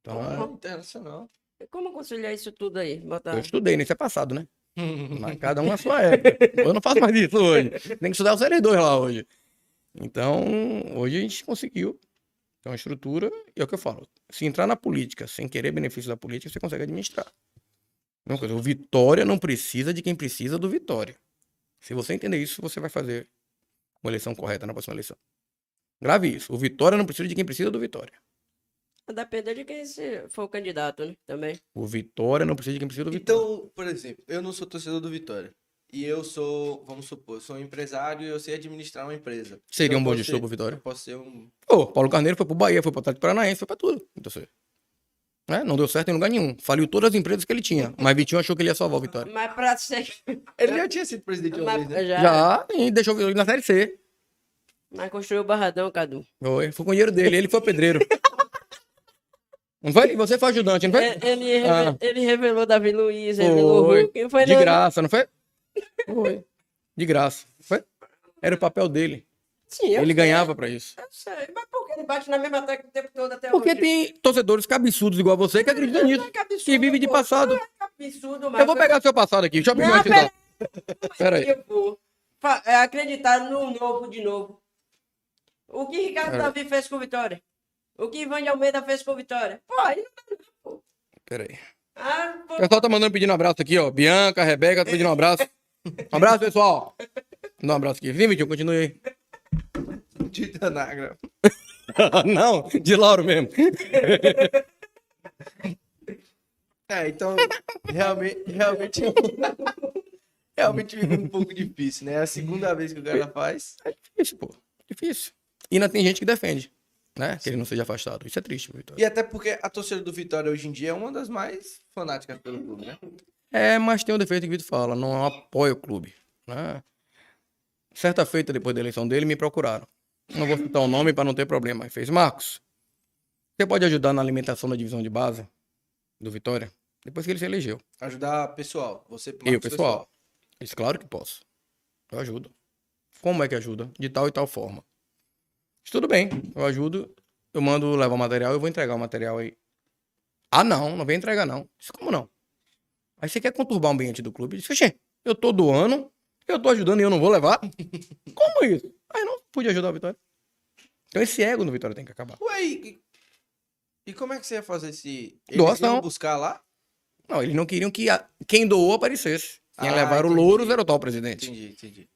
Então, Ah, internacional. Como conciliar isso tudo aí? Botar... eu estudei, né? Isso é passado, né? Mas cada um a sua época. Eu não faço mais isso hoje. Tem que estudar o série 2 lá hoje. Então, hoje a gente conseguiu ter uma estrutura, e é o que eu falo. Se entrar na política sem querer benefício da política, você consegue administrar. Mesma coisa, o Vitória não precisa de quem precisa do Vitória. Se você entender isso, você vai fazer uma eleição correta na próxima eleição. Grave isso. O Vitória não precisa de quem precisa do Vitória. A depender de quem for o candidato, né? Também. O Vitória não precisa de quem precisa do Vitória. Então, por exemplo, eu não sou torcedor do Vitória. E eu sou, vamos supor, sou um empresário e eu sei administrar uma empresa. Seria Então, um bom gestor pro Vitória. Eu posso ser um. Pô, Paulo Carneiro foi pro Bahia, foi pro Atlético Paranaense, foi pra tudo. Então, você... né? Não deu certo em lugar nenhum. Faliu todas as empresas que ele tinha. Mas Vitinho achou que ele ia salvar o Vitória. Mas pra ser. Ele já tinha sido presidente uma Mas, vez, né? já, Já, e deixou na Série C. mas construiu o Barradão, Cadu. Foi, foi com o dinheiro dele, ele foi pedreiro. Não foi? E você foi ajudante, não foi? É, Ele, reve- Ah. ele revelou Davi Luiz, revelou Foi. Hulk. Foi De no- graça, não foi? Foi. De graça. Foi? Era o papel dele. Sim, eu Ele sei, ganhava pra isso. Eu sei, mas por que ele bate na mesma tecla o tempo todo até Porque hoje? tem torcedores cabeçudos igual você que acreditam nisso. Que absurdo, Que vive de pô. passado. Que absurdo, Eu vou pegar seu passado aqui. Deixa eu Não, Pera aí. É, acreditar no novo de novo. O que Ricardo Cara. Davi fez com o Vitória? O que Ivan de Almeida fez com o Vitória? Pô, aí não- Pera aí. ah, pô, O pessoal tá mandando pedindo um abraço aqui, ó. Bianca, Rebeca, tá pedindo um abraço. Um abraço, pessoal. Dá um abraço aqui. Vem, Vitinho, continue aí. De Tanagra. Não, de Lauro mesmo. É, então, realmente, realmente, realmente fica um pouco difícil, né? É a segunda vez que o cara faz. Difícil, pô. Difícil. E ainda tem gente que defende, né? Que ele não seja afastado. Isso é triste, Vitória. E até porque a torcida do Vitória hoje em dia é uma das mais fanáticas pelo clube, né? É, mas tem um defeito que o Vitor fala, não apoia o clube, né? Certa feita, depois da eleição dele, me procuraram. Não vou citar o nome para não ter problema. Ele fez, Marcos, você pode ajudar na alimentação da divisão de base do Vitória? Depois que ele se elegeu. Ajudar pessoal. Você, Eu, Marcos, pessoal. Eu disse, claro que posso. Eu ajudo. Como é que ajuda? De tal e tal forma. Tudo bem, eu ajudo. Eu mando levar o material, eu vou entregar o material aí. Ah, não, não vem entregar, não. Disse, como não? Aí você quer conturbar o ambiente do clube? Eu disse, "Oxê, eu tô doando, eu tô ajudando e eu não vou levar? como isso? Aí não pude ajudar o Vitória. Então esse ego no Vitória tem que acabar. Ué, e, e como é que você ia fazer se eles Doação. iam buscar lá? Não, eles não queriam que a- quem doou aparecesse. Quem Ah, levar o entendi. louro era o tal presidente. Entendi, entendi.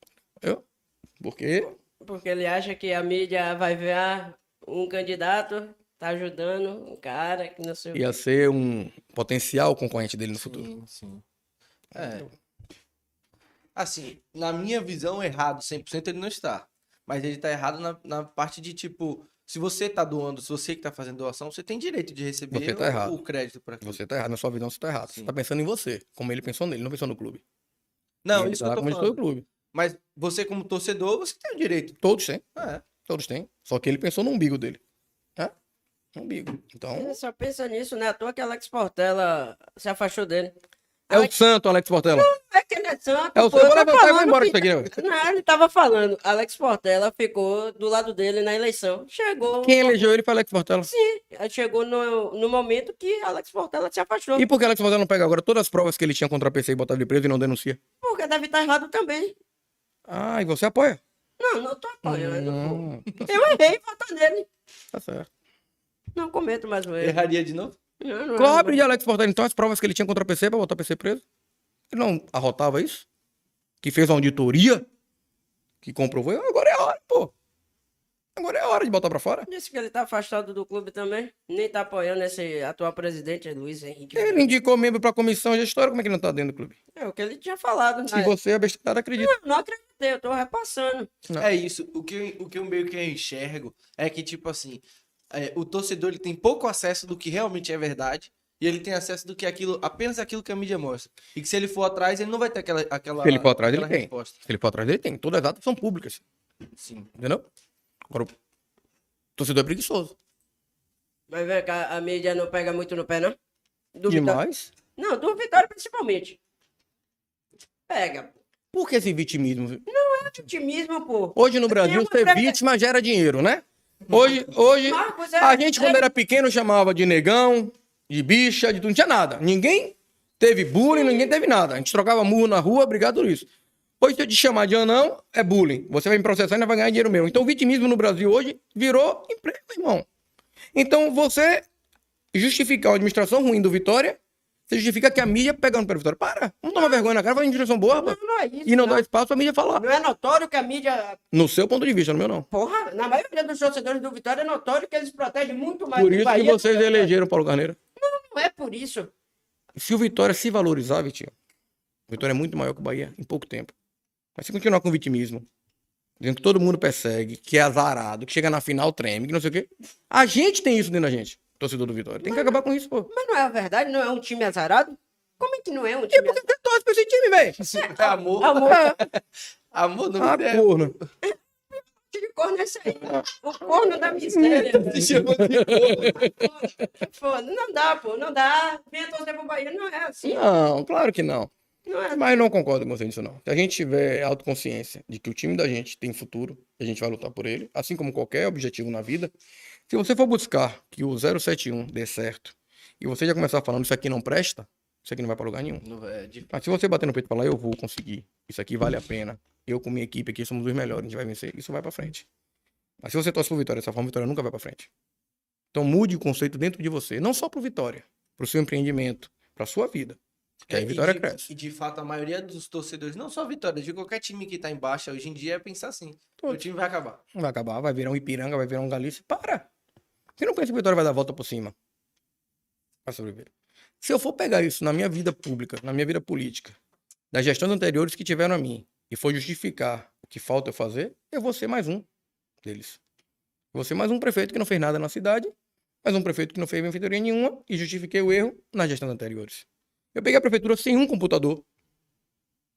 Porque porque ele acha que a mídia vai ver ah, um candidato tá ajudando um cara que não sei o ia ser um potencial concorrente dele no futuro. Sim, sim. É. Assim, na minha visão, errado 100% ele não está. Mas ele tá errado na, na parte de, tipo, se você tá doando, se você que tá fazendo doação, você tem direito de receber Você tá o, o crédito para aquilo. Você tá errado, na sua visão você tá errado. Você Sim. tá pensando em você, como ele pensou nele, não pensou no clube. Não, ele isso tá que eu lá tô falando. clube. Mas você, como torcedor, você tem o direito. Todos têm, É. todos têm. Só que ele pensou no umbigo dele. Né? No umbigo. Então, Ele só pensa nisso, né? À toa que Alex Portela se afastou dele. é o santo, Alex Portela. É que ele é santo, É o pô, santo. Eu vou levantar e vou falando embora que- aqui. né? Não, ele tava falando. Alex Portela ficou do lado dele na eleição. Chegou. Quem elegeu ele foi Alex Portela. Aí Chegou no, no momento que Alex Portela se afastou. E por que Alex Portela não pega agora todas as provas que ele tinha contra a PC e botava ele preso e não denuncia? Porque deve estar errado também. Ah, e você apoia? Não, não tô apoiando. Hum, pô. Eu errei votar nele. tá certo. Não cometo mais o erro. Erraria de novo? Não, não Cobre de Alex Portela, então, as provas que ele tinha contra a PC pra botar a PC preso. Ele não arrotava isso? Que fez uma auditoria? Que comprovou? Agora é a hora, pô. Agora é a hora de botar pra fora. Disse que ele tá afastado do clube também. Nem tá apoiando esse atual presidente, Luiz Henrique. Ele indicou membro pra comissão gestora, como é que ele não tá dentro do clube? É o que ele tinha falado. Se né? você é bestada, acredita. Não, não acreditei, eu tô repassando. Não. É isso. O que, o que eu meio que enxergo é que, tipo assim, é, o torcedor ele tem pouco acesso do que realmente é verdade. E ele tem acesso do que aquilo, apenas aquilo que a mídia mostra. E que se ele for atrás, ele não vai ter aquela. aquela Se ele for atrás, ele aquela tem. resposta. Se ele for atrás dele, tem. Todas as datas são públicas. Sim. Entendeu? Agora, o torcedor é preguiçoso. Mas vem cá, a mídia não pega muito no pé, não? Do Vitória. Demais. Não, do Vitória principalmente. Pega. Por que esse vitimismo? Otimismo, pô. Hoje no Brasil, ser preve- vítima gera dinheiro, né? Hoje, hoje Marcos, é- a gente, é- quando era pequeno, chamava de negão, de bicha, de tudo. Não tinha nada. Ninguém teve bullying, ninguém teve nada. A gente trocava murro na rua, obrigado por isso. Hoje, se eu te chamar de anão, é bullying. Você vai me processar e ainda vai ganhar dinheiro meu. Então, o vitimismo no Brasil hoje virou emprego, irmão. Então, você justificar uma administração ruim do Vitória, Você justifica que a mídia pegando pela vitória. Para, vamos tomar vergonha na cara, faz direção boa. Não, não é isso. E não dá espaço pra mídia falar. Não é notório que a mídia. No seu ponto de vista, no meu não. Porra, na maioria dos torcedores do Vitória é notório que eles protegem muito mais Por isso que Bahia do vocês o Vitória. elegeram Paulo Carneiro. Não é por isso. Se o Vitória se valorizar, Vitinho, o Vitória é muito maior que o Bahia em pouco tempo. Mas se continuar com o vitimismo, dizendo que todo mundo persegue, que é azarado, que chega na final treme, que não sei o quê. A gente tem isso dentro da gente, torcedor do Vitória. Tem que acabar com isso, pô. Mas não é a verdade, não é um time azarado? Como é que não é um E time por que você torce pra esse time, velho? É amor. azarado? Amor, Amor não Ah, der. corno. de corno é esse aí. O corno da miséria. De não dá, pô, não dá. Venha torcer pro Bahia, não é assim. Não, claro que não. Não é Mas não concordo com você nisso, não. Se a gente tiver autoconsciência de que o time da gente tem futuro, a gente vai lutar por ele, assim como qualquer objetivo na vida, se você for buscar que o 071 dê certo, e você já começar falando isso aqui não presta, isso aqui não vai para lugar nenhum. É. Mas se você bater no peito e falar, eu vou conseguir, isso aqui vale a pena, eu com minha equipe aqui somos os melhores, a gente vai vencer, isso vai pra frente. Mas se você torce pro Vitória dessa forma, Vitória nunca vai pra frente. Então mude o conceito dentro de você, não só pro Vitória, pro seu empreendimento, pra sua vida. Que aí É, e Vitória de- cresce. E de fato, a maioria dos torcedores, não só Vitória, de qualquer time que tá em baixa hoje em dia, é pensar assim: o time vai acabar. Vai acabar, vai virar um Ipiranga, vai virar um Galícia. Para! Você não pensa que Vitória vai dar a volta por cima? Vai sobreviver. Se eu for pegar isso na minha vida pública, na minha vida política, das gestões anteriores que tiveram a mim, e for justificar o que falta eu fazer, eu vou ser mais um deles. Eu vou ser mais um prefeito que não fez nada na cidade, mais um prefeito que não fez benfeitoria nenhuma e justifiquei o erro nas gestões anteriores. Eu peguei a prefeitura sem um computador,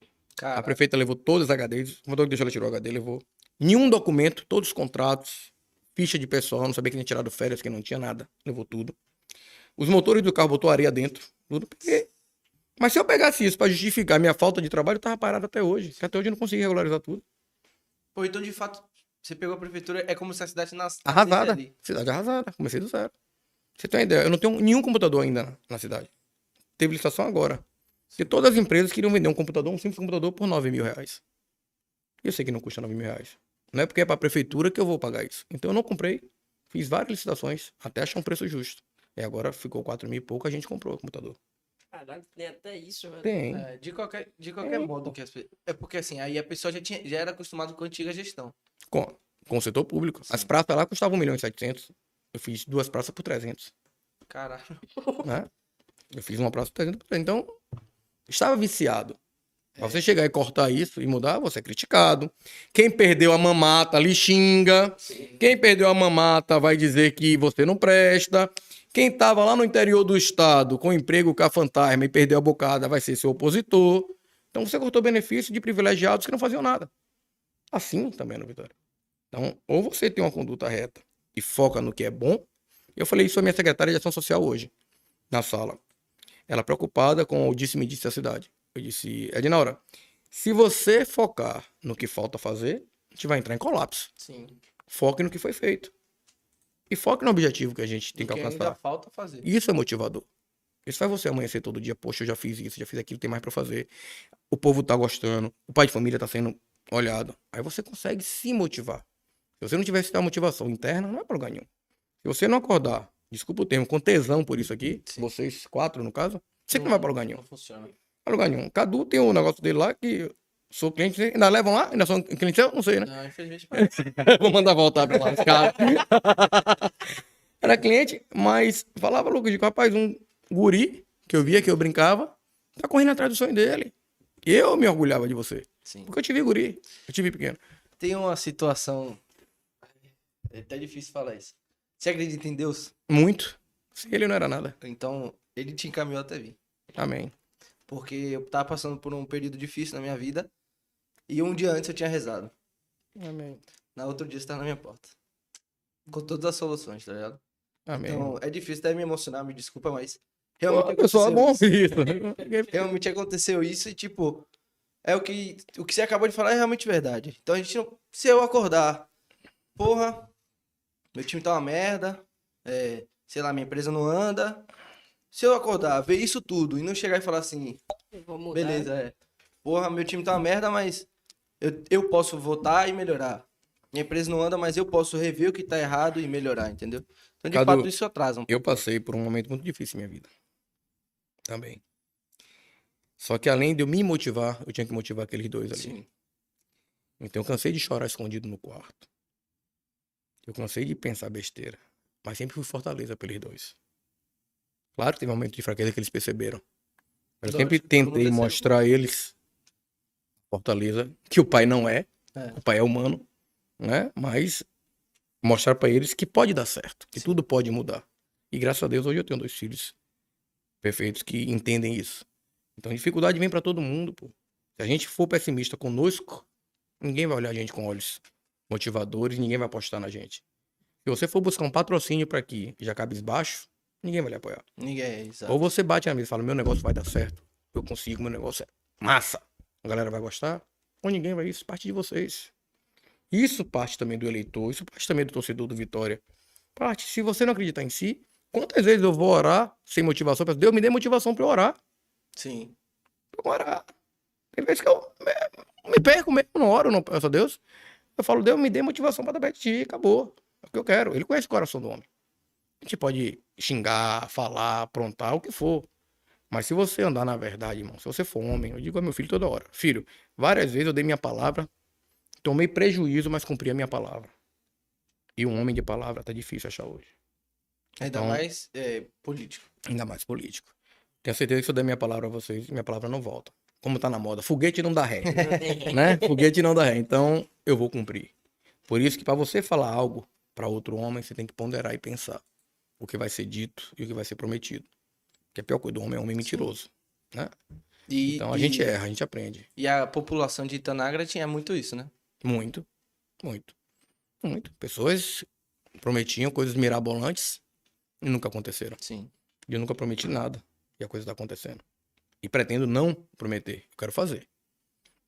a Cara, prefeita levou todas as HDs, o computador que deixou ela tirou o HD, levou. Nenhum documento, todos os contratos, ficha de pessoal, não sabia que tinha tirado férias, que não tinha nada, levou tudo. Os motores do carro botou areia dentro, tudo. Peguei. Mas se eu pegasse isso pra justificar minha falta de trabalho, eu tava parado até hoje. que Até hoje eu não consegui regularizar tudo. pô, então de fato, você pegou a prefeitura, é como se a cidade nascesse Arrasada. ali. Cidade arrasada. Comecei do zero. Você tem uma ideia? Eu não tenho nenhum computador ainda na cidade. Teve licitação agora. E todas as empresas queriam vender um computador, um simples computador, por 9 mil reais. E eu sei que não custa 9 mil reais. Não é porque é pra prefeitura que eu vou pagar isso. Então eu não comprei. Fiz várias licitações até achar um preço justo. E agora ficou 4 mil e pouco, a gente comprou o computador. Caralho, tem até isso, velho. Tem. É, de qualquer, de qualquer É, modo que as É porque assim, aí a pessoa já, tinha, já era acostumada com a antiga gestão. Com, com o setor público. As praças lá custavam 1 milhão e 700. Eu fiz duas praças por 300. Caralho. né? Eu fiz uma praça por 300 por 300. Então, estava viciado. Pra você chegar e cortar isso e mudar, você é criticado. Quem perdeu a mamata lhe xinga. Quem perdeu a mamata vai dizer que você não presta. Quem estava lá no interior do estado com emprego com a fantasma e perdeu a bocada vai ser seu opositor. Então você cortou benefício de privilegiados que não faziam nada. Assim também no Vitória. Então, ou você tem uma conduta reta e foca no que é bom. Eu falei isso à minha secretária de Ação Social hoje, na sala. Ela preocupada com o disse-me-disse da cidade. Eu disse, Edinaura, se você focar no que falta fazer, a gente vai entrar em colapso. Sim. Foque no que foi feito. E foque no objetivo que a gente tem que que alcançar. ainda falta fazer. Isso é motivador. Isso faz você amanhecer todo dia. Poxa, eu já fiz isso, já fiz aquilo, tem mais pra fazer. O povo tá gostando. O pai de família tá sendo olhado. Aí você consegue se motivar. Se você não tiver essa motivação interna, não vai pra lugar nenhum. Se você não acordar, desculpa o termo, com tesão por isso aqui, Sim. vocês quatro no caso, você que não vai pra lugar nenhum. Não funciona. Não pra lugar nenhum. Cadu tem um negócio dele lá que sou cliente, ainda levam lá? Ainda são cliente seu? Não sei, né? Não, infelizmente. Vou mandar voltar pra lá, os caras. Era cliente, mas falava, Lucas, digo, rapaz, um guri que eu via, que eu brincava, tá correndo atrás do sonho dele. Eu me orgulhava de você. Sim. Porque eu te vi guri, eu te vi pequeno. Tem uma situação. É até difícil falar isso. Você acredita em Deus? Muito. Sem ele não era nada. Então, ele te encaminhou até vir. Amém. Porque eu tava passando por um período difícil na minha vida. E um dia antes eu tinha rezado. Amém. Na outro dia você tá na minha porta. Com todas as soluções, tá ligado? Amém. Então, é difícil até me emocionar, me desculpa, mas. Pô, Realmente pessoal, é bom aconteceu isso. realmente aconteceu isso e, tipo, é o que, o que você acabou de falar é realmente verdade. Então a gente não. Se eu acordar, porra, meu time tá uma merda, é, sei lá, minha empresa não anda. Se eu acordar, ver isso tudo e não chegar e falar assim, Eu Vou mudar. beleza, é. Porra, meu time tá uma merda, mas eu, eu posso votar e melhorar. Minha empresa não anda, mas eu posso rever o que tá errado e melhorar, entendeu? Então, de Cadu, fato, isso atrasa um Eu passei por um momento muito difícil na minha vida. Também. Só que além de eu me motivar, eu tinha que motivar aqueles dois ali. Sim. Então eu cansei de chorar escondido no quarto. Eu cansei de pensar besteira. Mas sempre fui fortaleza pelos dois. Claro que teve momentos de fraqueza que eles perceberam. Mas eu Lógico, sempre tentei mostrar a eles fortaleza, que o pai não é. É. O pai é humano, né? Mas mostrar pra eles que pode dar certo, que Sim. tudo pode mudar. E graças a Deus hoje eu tenho dois filhos perfeitos que entendem isso. Então dificuldade vem pra todo mundo, pô. Se a gente for pessimista conosco, ninguém vai olhar a gente com olhos motivadores, ninguém vai apostar na gente. Se você for buscar um patrocínio pra aqui e já cabisbaixo, ninguém vai lhe apoiar. Ninguém é, exato. Ou você bate na mesa e fala, meu negócio vai dar certo, eu consigo, meu negócio é massa, a galera vai gostar, ou ninguém vai, isso parte de vocês. Isso parte também do eleitor, isso parte também do torcedor do Vitória. Parte, se você não acreditar em si, quantas vezes eu vou orar sem motivação? Deus me dê motivação pra eu orar, Sim. pra eu orar. Tem vezes que eu me, me perco mesmo, não oro, não peço a Deus. Eu falo, Deus me dê motivação pra dar perto de ti, acabou. É o que eu quero. Ele conhece o coração do homem. A gente pode xingar, falar, aprontar, o que for. Mas se você andar na verdade, irmão, se você for homem, eu digo ao meu filho toda hora: Filho, várias vezes eu dei minha palavra, tomei prejuízo, mas cumpri a minha palavra. E um homem de palavra tá difícil achar hoje. Ainda Então- mais é, político. Ainda mais político. Tenho certeza que se eu der minha palavra a vocês, minha palavra não volta. Como tá na moda, foguete não dá ré. né? Foguete não dá ré. Então, eu vou cumprir. Por isso que para você falar algo para outro homem, você tem que ponderar e pensar o que vai ser dito e o que vai ser prometido. Que a pior coisa do homem é homem mentiroso. Né? E, Então a e- gente erra, a gente aprende. E a população de Itanagra tinha muito isso, né? Muito, muito, muito. Pessoas prometiam coisas mirabolantes e nunca aconteceram. Sim. E eu nunca prometi nada. E a coisa está acontecendo. E pretendo não prometer. Eu quero fazer.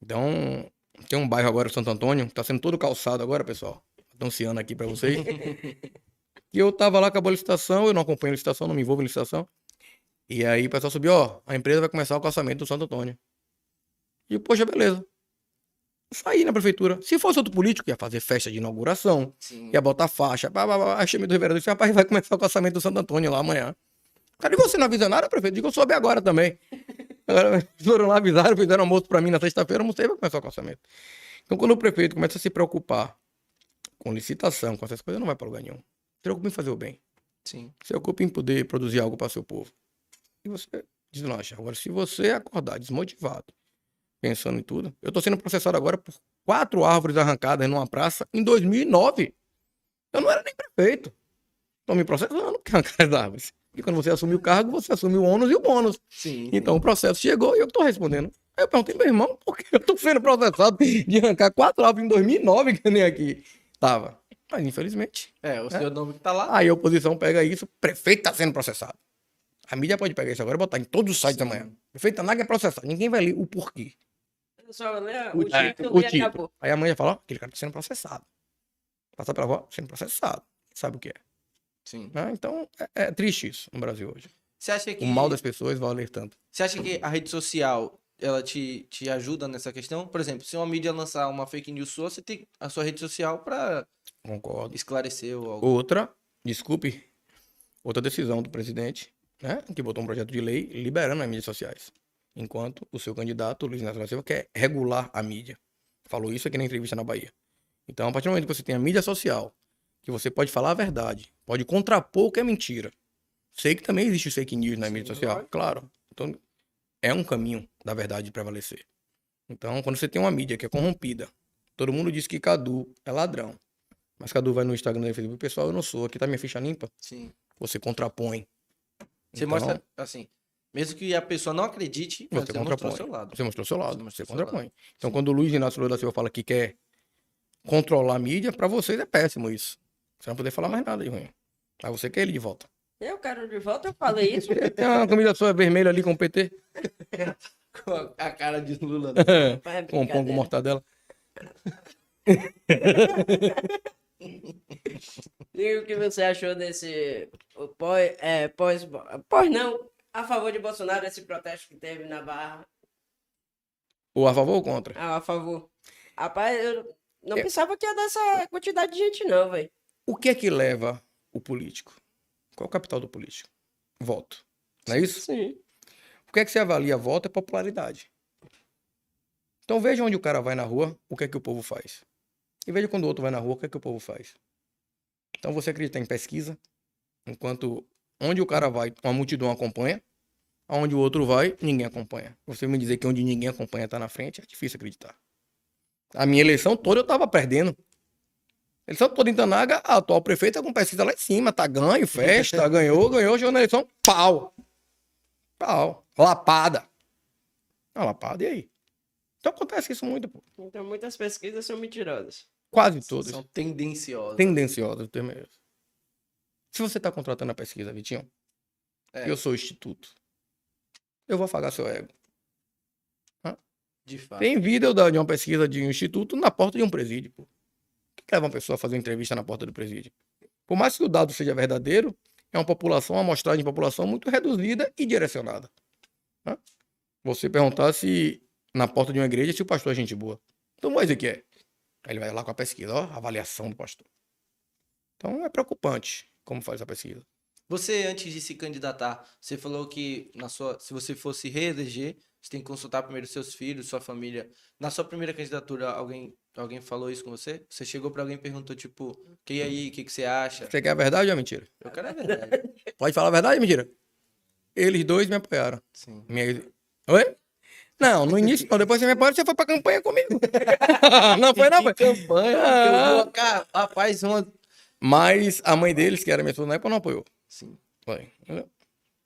Então, tem um bairro agora, Santo Antônio, que tá sendo todo calçado agora, pessoal. Anunciando aqui para vocês. e eu tava lá, acabou a licitação, eu não acompanho a licitação, não me envolvo em licitação. E aí o pessoal subiu, ó, a empresa vai começar o calçamento do Santo Antônio. E eu, poxa, beleza. Saí na prefeitura. Se fosse outro político, ia fazer festa de inauguração, Sim. ia botar faixa. Pá, pá, pá. Aí chamei do vereador disse, rapaz, vai começar o calçamento do Santo Antônio lá amanhã. Cara, e você não avisa nada, prefeito? Digo, eu soube agora também. Agora, foram lá, avisaram, fizeram almoço pra mim na sexta-feira, eu almocei vai começar o calçamento. Então, quando o prefeito começa a se preocupar com licitação, com essas coisas, não vai pra lugar nenhum. Se preocupa em fazer o bem. Sim. Se preocupa em poder produzir algo para seu povo. E você deslancha. Agora, se você acordar desmotivado, pensando em tudo. Eu tô sendo processado agora por quatro árvores arrancadas numa praça em 2009. Eu não era nem prefeito. Estão me processando por arrancar as árvores. E quando você assume o cargo, você assume o ônus e o bônus. Sim. Então o processo chegou e eu que tô respondendo. Aí eu perguntei, meu irmão, por que eu tô sendo processado de arrancar quatro árvores em 2009 que nem aqui tava? Mas infelizmente. É, o seu nome que tá lá. Aí a oposição pega isso, prefeito tá sendo processado. A mídia pode pegar isso agora e botar em todos os sites amanhã. Prefeito Tanaga é processado. Ninguém vai ler o porquê. Só lê O o título, o título. acabou. Aí a mãe já fala, ó, aquele cara tá sendo processado. Passar pela avó, sendo processado. Sabe o que é? Sim. né? Então, é, é triste isso no Brasil hoje. Você acha que O mal das pessoas vai ler tanto. Você acha que a rede social ela te, te ajuda nessa questão? Por exemplo, se uma mídia lançar uma fake news sua, você tem a sua rede social pra Concordo. esclarecer ou algo. Outra, desculpe, outra decisão do presidente, né? Que botou um projeto de lei liberando as mídias sociais. Enquanto o seu candidato, Luiz Inácio Lula Silva, quer regular a mídia. Falou isso aqui na entrevista na Bahia. Então, a partir do momento que você tem a mídia social, que você pode falar a verdade, pode contrapor o que é mentira. Sei que também existe fake news na mídia social, claro. Então, é um caminho da verdade prevalecer. Então, quando você tem uma mídia que é corrompida, todo mundo diz que Cadu é ladrão. Mas Cadu vai no Instagram e Facebook, pessoal, eu não sou, aqui tá minha ficha limpa. Sim. Você contrapõe. Você Então, mostra, assim, mesmo que a pessoa não acredite, Você você contrapõe. o seu lado. Você mostrou o seu lado, Você você, seu contrapõe. Então, Sim. quando o Luiz Inácio Lula da Silva fala que quer controlar a mídia, pra vocês é péssimo isso. Você não vai poder falar mais nada de ruim. Mas você quer ele de volta. Eu quero de volta, eu falei isso. Tem uma camisa sua vermelha ali com o PT, Com a- cara de Lula. né? É com pão com mortadela. E o que você achou desse o pós, é, pós, pós não, a favor de Bolsonaro, esse protesto que teve na Barra? Ou a favor ou contra? Ah, a favor. Rapaz, eu não É. pensava que ia dessa quantidade de gente não, velho. O que é que leva o político? Qual é o capital do político? Voto. Não é isso? Sim. O que é que você avalia voto é popularidade. Então veja onde o cara vai na rua, o que é que o povo faz. E veja quando o outro vai na rua, o que é que o povo faz. Então você acredita em pesquisa, enquanto onde o cara vai, uma multidão acompanha, aonde o outro vai, ninguém acompanha. Você me dizer que onde ninguém acompanha tá na frente, é difícil acreditar. A minha eleição toda eu tava perdendo. Eleição toda em Tanaga, a atual prefeita com pesquisa lá em cima, tá ganho, festa, ganhou, ganhou, chegou na eleição, pau. Pau. Lapada. Uma lapada, e aí? Então acontece isso muito, pô. Então muitas pesquisas são mentirosas. Quase todas. São tendenciosas. Tendenciosas, o termo é esse. Se você tá contratando a pesquisa, Vitinho, É. eu sou o instituto, eu vou afagar seu ego. De fato. Tem vídeo da- de uma pesquisa de um instituto na porta de um presídio, pô. Que leva uma pessoa a fazer uma entrevista na porta do presídio? Por mais que o dado seja verdadeiro, é uma população, uma amostragem de população muito reduzida e direcionada. Hã? Você perguntar se na porta de uma igreja se o pastor é gente boa. Então vai dizer que é. Aí ele vai lá com a pesquisa, ó, avaliação do pastor. Então é preocupante como faz a pesquisa. Você, antes de se candidatar, você falou que na sua, se você fosse reeleger, você tem que consultar primeiro seus filhos, sua família. Na sua primeira candidatura, alguém, alguém falou isso com você? Você chegou pra alguém e perguntou, tipo, que aí, o que, que você acha? Você quer a verdade ou a mentira? Eu quero a verdade. Pode falar a verdade ou mentira? Eles dois me apoiaram. Sim. Minha... Oi? Não, no início não. Depois você me apoiou, você foi pra campanha comigo. não foi, não, foi. campanha, Ah. eu vou, cara, rapaz, uma... Mas a mãe deles, que era minha esposa na época, não apoiou. Sim. Foi. entendeu?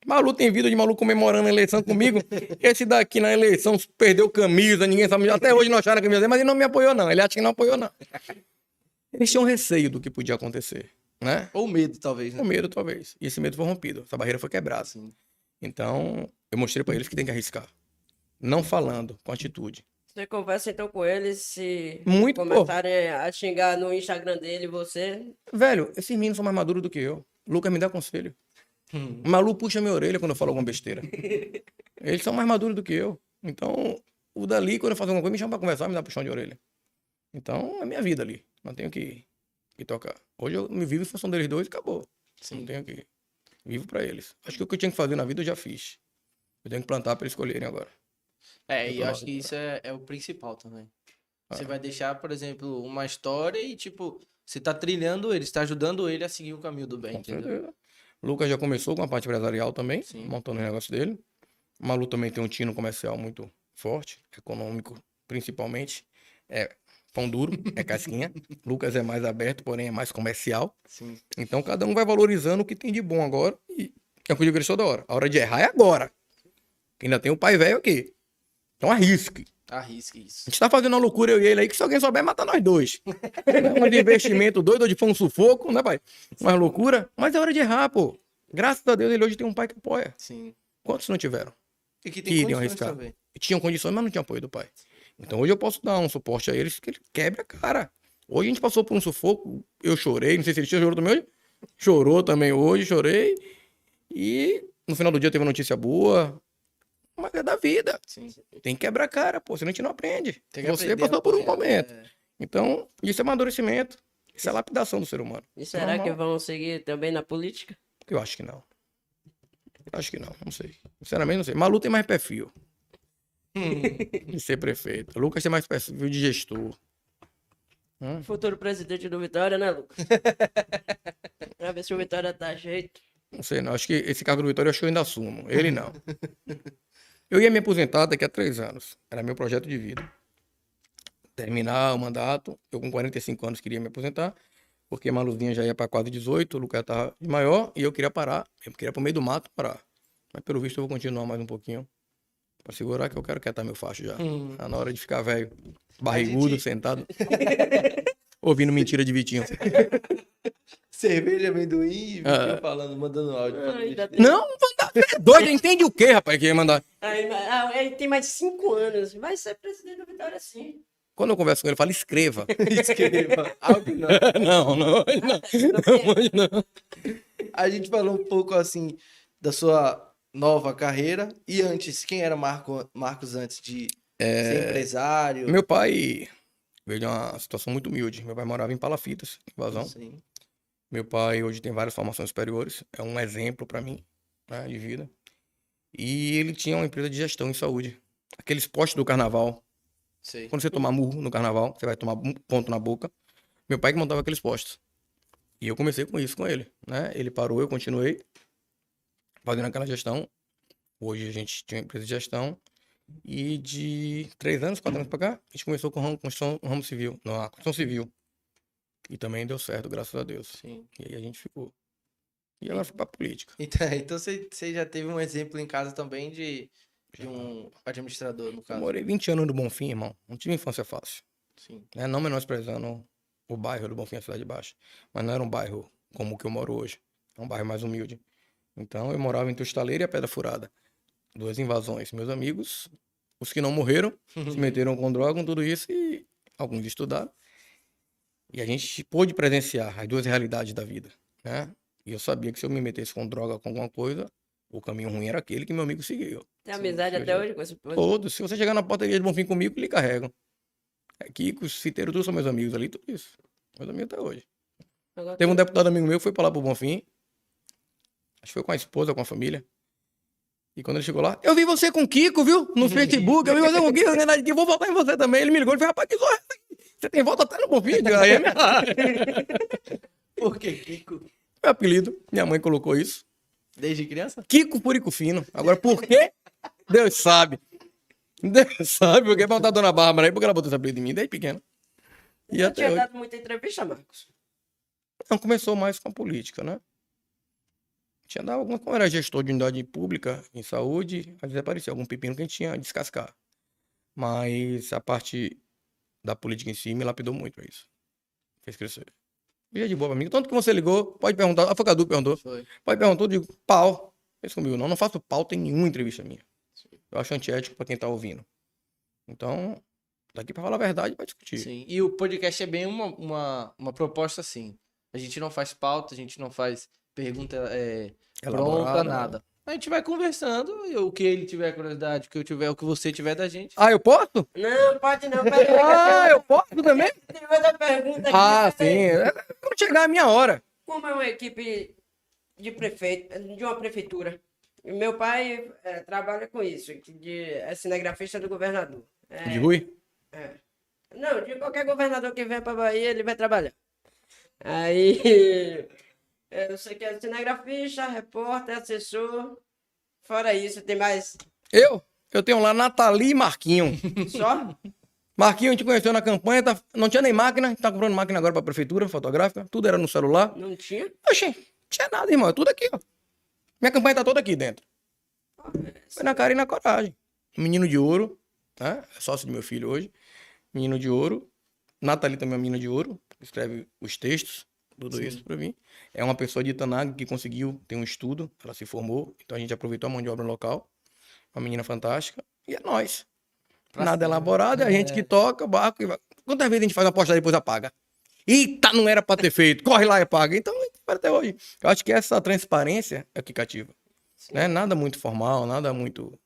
Malu tem vida de maluco comemorando a eleição comigo. Esse daqui na eleição perdeu camisa, ninguém sabe. Até hoje não acharam a camisa dele, mas ele não me apoiou, não. Ele acha que não apoiou, não. Eles tinham receio do que podia acontecer, né? Ou medo, talvez, né? Com medo, talvez. E esse medo foi rompido. Essa barreira foi quebrada. Sim. Então, eu mostrei pra eles que tem que arriscar. Não falando, com atitude. Você conversa então com eles se Muito, pô. começarem a xingar no Instagram dele você. Velho, esses meninos são mais maduros do que eu. Lucas me dá conselho. Hum. Malu puxa minha orelha quando eu falo alguma besteira. Eles são mais maduros do que eu. Então, o dali, quando eu faço alguma coisa, me chama pra conversar, me dá puxão de orelha. Então, é minha vida ali. Não tenho que, que tocar. Hoje eu me vivo em função deles dois e acabou. Não Sim. tenho que. Vivo pra eles. Acho que o que eu tinha que fazer na vida eu já fiz. Eu tenho que plantar pra eles escolherem agora. É, e eu acho que isso é, é o principal também. Você Ah. vai deixar, por exemplo, uma história e, tipo, você tá trilhando ele, você tá ajudando ele a seguir o caminho do bem, Com entendeu? certeza. Lucas já começou com a parte empresarial também, Sim. montando o negócio dele. O Malu também tem um tino comercial muito forte, econômico, principalmente. É pão duro, é casquinha. Lucas é mais aberto, porém é mais comercial. Sim. Então cada um vai valorizando o que tem de bom agora. E é o que eu digo toda hora. A hora de errar é agora. Ainda tem o pai velho aqui. Então arrisque. Arrisque isso. A gente tá fazendo uma loucura, eu e ele aí, que se alguém souber, mata nós dois. um investimento doido, ou de foi um sufoco, né, pai? Uma loucura. Mas é hora de errar, pô. Graças a Deus, ele hoje tem um pai que apoia. Sim. Quantos não tiveram? E que Que tem iriam condições arriscar. também. Tinham condições, mas não tinham apoio do pai. Então hoje eu posso dar um suporte a eles que ele quebre a cara. Hoje a gente passou por um sufoco, eu chorei, não sei se ele tinha chorou também hoje. Chorou também hoje, chorei. E no final do dia teve uma notícia boa. Mas é da vida. Sim. Tem que quebrar a cara, pô, senão a gente não aprende. Você passou por um momento. é. Então, isso é amadurecimento. Isso é lapidação do ser humano. E será que Normal. vão seguir também na política? Eu acho que não. Eu acho que não, não sei. Sinceramente, não sei. Malu tem mais perfil de ser prefeito. Lucas tem mais perfil de gestor. Futuro presidente do Vitória, né, Lucas? pra ver se o Vitória tá jeito. Não sei, não. Acho que esse cargo do Vitória eu acho que eu ainda assumo. Ele não. Eu ia me aposentar daqui a três anos. Era meu projeto de vida. Terminar o mandato. Eu com 45 anos queria me aposentar. Porque a Maluzinha já ia para quase 18, o Lucas já tava de maior. E eu queria parar. Eu queria pro meio do mato parar. Mas pelo visto eu vou continuar mais um pouquinho. Pra segurar que eu quero quietar meu facho já. Hum. Tá na hora de ficar velho. Barrigudo, gente- sentado. Ouvindo mentira de Vitinho. Cerveja, amendoim e Ah. Falando, mandando áudio. Ah. Não, mandar. É doido, entende o quê, rapaz? Que ia mandar. Aí, ah, ele tem mais de cinco anos. Vai ser presidente do Vitória sim. Quando eu converso com ele, eu falo, escreva. Escreva. Áudio não. não, não, não. não, não. A gente falou um pouco assim da sua nova carreira. E antes, quem era Marco, Marcos antes de ser empresário? Meu pai veio de uma situação muito humilde. Meu pai morava em Palafitas, em Vazão. Sim. Meu pai hoje tem várias formações superiores. É um exemplo para mim, né, de vida. E ele tinha uma empresa de gestão em saúde. Aqueles postos do carnaval. Sei. Quando você tomar murro no carnaval, você vai tomar ponto na boca. Meu pai que montava aqueles postos. E eu comecei com isso com ele, né? Ele parou, eu continuei fazendo aquela gestão. Hoje a gente tinha uma empresa de gestão. E de três anos, quatro anos pra cá, a gente começou com ramo, construção, ramo civil, na construção civil. E também deu certo, graças a Deus. Sim. E aí a gente ficou. E agora foi pra política. Então, então você, você já teve um exemplo em casa também de, de um administrador, no Eu caso. morei 20 anos no Bonfim, irmão. Não tive infância fácil. Sim. né? Não menosprezando o bairro do Bonfim, a Cidade Baixa. Mas não era um bairro como o que eu moro hoje. É um bairro mais humilde. Então eu morava entre o Estaleiro e a Pedra Furada. Duas invasões. Meus amigos, os que não morreram, se meteram com droga, com tudo isso, e alguns estudaram. E a gente pôde presenciar as duas realidades da vida, né? E eu sabia que se eu me metesse com droga, com alguma coisa, o caminho ruim era aquele que meu amigo seguiu. Tem amizade até já- hoje com esse povo. Todos. Se você chegar na portaria de Bonfim comigo, lhe carregam. É Kiko, Citeiro, todos são meus amigos ali, tudo isso. Meus amigos até hoje. Agora Teve um deputado amigo meu que foi pra lá pro Bonfim. Acho que foi com a esposa, com a família. E quando ele chegou lá, eu vi você com o Kiko, viu? No Facebook, eu vi você com o Kiko, eu falei, "Eu vou votar em você também. Ele me ligou e falou, rapaz, que zorra é? Você tem voto até no Bonfim? Eu digo, Aí é meu Por que, Kiko? apelido. Minha mãe colocou isso. Desde criança? Kiko Purico Fino. Agora, por quê? Deus sabe. Deus sabe porque perguntar a dona Bárbara aí, porque ela botou esse apelido em mim desde pequeno. E Eu até tinha hoje. dado muita entrevista, Marcos. Não, começou mais com a política, né? Tinha dado alguma, como era gestor de unidade pública em saúde, às vezes aparecia algum pepino que a gente tinha a descascar. Mas a parte da política em si me lapidou muito pra isso. Fez crescer. E é de boa pra mim. Tanto que você ligou, pode perguntar. A Cadu perguntou. Foi. Pode perguntar, eu digo, pau. Pensa comigo, não. Não faço pauta em nenhuma entrevista minha. Eu acho antiético pra quem tá ouvindo. Então, daqui pra falar a verdade, vai discutir. Sim. E o podcast é bem uma, uma, uma proposta assim. A gente não faz pauta, a gente não faz pergunta é, pronta, né? nada. A gente vai conversando e o que ele tiver curiosidade, o que eu tiver, o que você tiver da gente. Ah, eu posso? Não, pode não. Peraí, Ah, eu posso também? tem outra pergunta aqui. Ah, sim. É, Quando chegar a minha hora. Como é uma equipe de prefeito, de uma prefeitura? E Meu pai eh, trabalha com isso, que de, é cinegrafista do governador. É, De Rui? é. Não, de qualquer governador que venha pra Bahia, ele vai trabalhar. Aí, eu sei que é cinegrafista, repórter, assessor. Fora isso, tem mais Eu? Eu tenho lá Nathalie e Marquinho. só? Marquinho, a gente conheceu na campanha, tá- não tinha nem máquina, tá comprando máquina agora pra prefeitura fotográfica, tudo era no celular. Não tinha? Oxê, não tinha nada, irmão, é tudo aqui, ó. Minha campanha tá toda aqui dentro. Foi na cara e na coragem. Menino de ouro, né? É sócio do meu filho hoje. Menino de ouro. Nathalie também é menina de ouro, escreve os textos, tudo Sim. isso pra mim. É uma pessoa de Itanaga que conseguiu ter um estudo, ela se formou, então a gente aproveitou a mão de obra local. Uma menina fantástica. E é nós. Pra Nada cima. elaborado, é a gente que toca, barco e vai. Quantas vezes a gente faz uma e depois apaga? Eita, não era pra ter feito. Corre lá e apaga. Então, até hoje. Eu acho que essa transparência é o que cativa. Né? Nada muito formal, nada muito.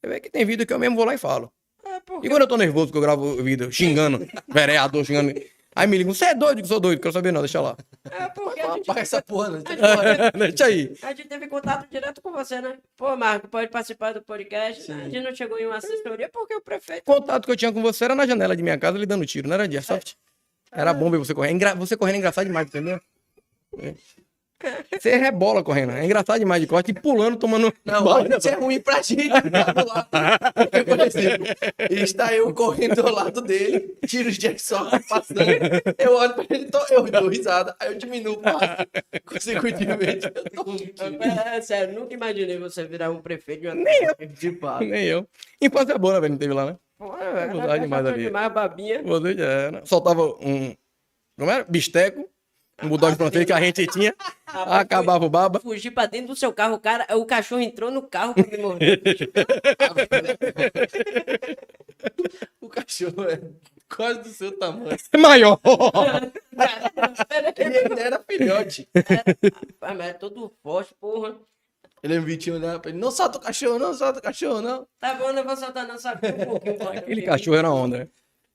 Você vê que tem vídeo que eu mesmo vou lá e falo. É porque E quando eu tô nervoso, que eu gravo vídeo xingando, vereador xingando. Aí me ligam, você é doido que sou doido, quero saber não, deixa lá. É porque a gente, Apaga essa porra, né? deixa aí. a gente teve contato direto com você, né? Pô, Marco, pode participar do podcast. A gente não chegou em uma assessoria porque o prefeito. O contato que eu tinha com você era na janela de minha casa, ele dando tiro, não era de airsoft. Era bom ver você correndo. Engra- Você correndo é engraçado demais, entendeu? É. Você rebola correndo. É engraçado demais de corte e pulando, tomando. Não, bala. isso é ruim pra gente. tá do lado. Porque, por exemplo, está eu correndo ao lado dele, tiros de airsoft passando. Eu olho pra ele, tô, eu dou risada, aí eu diminuo o passo consecutivamente. Eu tô muito É, sério, nunca imaginei você virar um prefeito de uma. Nem eu. de papo. Nem eu. Infância boa, né, velho? Não teve lá, né? Pô, é, é, demais é, ali. demais, babinha. Você já era. Soltava um. Como era? Bisteco. Um bulldog francês que a gente tinha. Rapaz, Acabava o baba. Fugir pra dentro do seu carro, o cara, o cachorro entrou no carro pra me morder. O cachorro é quase do seu tamanho. Maior. Ele ainda era filhote. Rapaz, mas é todo forte, porra. Ele é um bitinho olhava pra ele, não solta o cachorro, não solta o cachorro, não. Tá bom, não vou soltar não, sabe um pouquinho. Aquele cachorro era onda, né?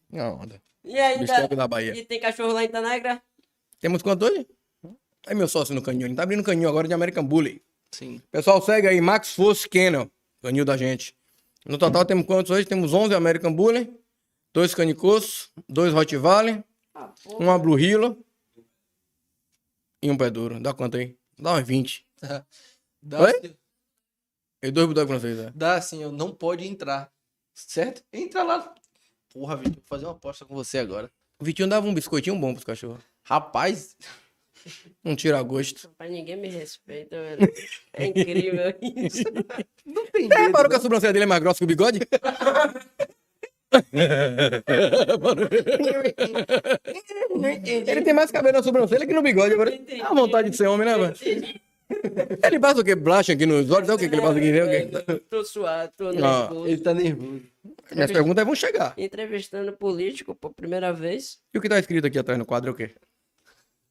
Uma onda. E ainda. Bisteco da Bahia. E tem cachorro lá em Tanagra? Temos quanto hoje? Aí meu sócio no canhão. Ele tá abrindo canhão agora de American Bully. Sim. Pessoal, segue aí, Max Force Kennel, canil da gente. No total temos quantos hoje? Temos 11 American Bully, dois Canicoso, dois Rottweiler, Ah, uma Blue Hilo e um pé duro. Dá quanto aí? Dá uns 20. Dá, Oi? E dois Bulldog francês, é. dá assim, ó, não pode entrar. Certo? Entra lá. Porra, Vitor, vou fazer uma aposta com você agora. O Vitinho dava um biscoitinho bom pros cachorros. Rapaz, Um tira gosto. Rapaz, ninguém me respeita, velho. É incrível isso. não tem É, medo, parou que a não. sobrancelha dele é mais grossa que o bigode? Ele tem mais cabelo na sobrancelha que no bigode. Agora, Entendi. dá vontade de ser homem, né, velho? Ele passa o quê? Blush aqui nos olhos? Sabe o que, que ele passa aqui? né? O quê? Tô suado, tô Ah, nervoso. Ele tá nervoso. Minhas perguntas vão chegar. Entrevistando político por primeira vez. E o que tá escrito aqui atrás no quadro é o quê?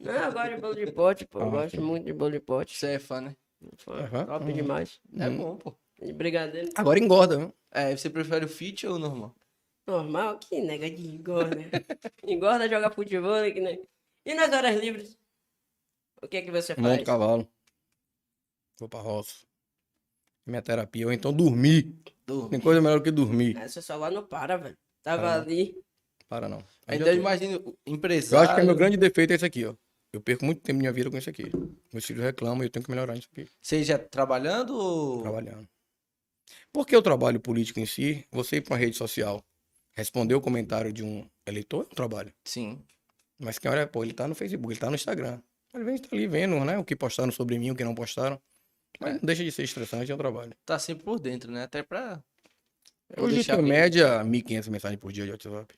Não, eu gosto de bolo de pote, pô. Eu Ah, gosto muito de bolo de pote. Você é fã, né? Aham. Top demais. É bom, pô. De brigadeiro. Agora engorda, viu? É, você prefere o fit ou o normal? Normal, que nega de engorda. engorda, joga futebol, que nem. E nas horas livres? O que é que você faz? Monto cavalo. Vou pra roça. Minha terapia. Ou então dormir. Tem coisa melhor do que dormir. Essa só lá não para, velho. Tava Ah. ali. Para não. Ainda eu, imagina o eu empresário. acho que é meu grande defeito é esse aqui, ó. Eu perco muito tempo da minha vida com isso aqui. Meus filhos reclamam e eu tenho que melhorar isso aqui. Seja trabalhando ou. Trabalhando. Porque o trabalho político em si, você ir pra uma rede social, responder o comentário de um eleitor é um trabalho. Sim. Mas quem olha, pô, ele tá no Facebook, ele tá no Instagram. Ele vem tá ali vendo, né? O que postaram sobre mim, o que não postaram. Mas não deixa de ser estressante, é um trabalho. Tá sempre por dentro, né? Até pra. Hoje bem- média 1.500 mensagens por dia de WhatsApp.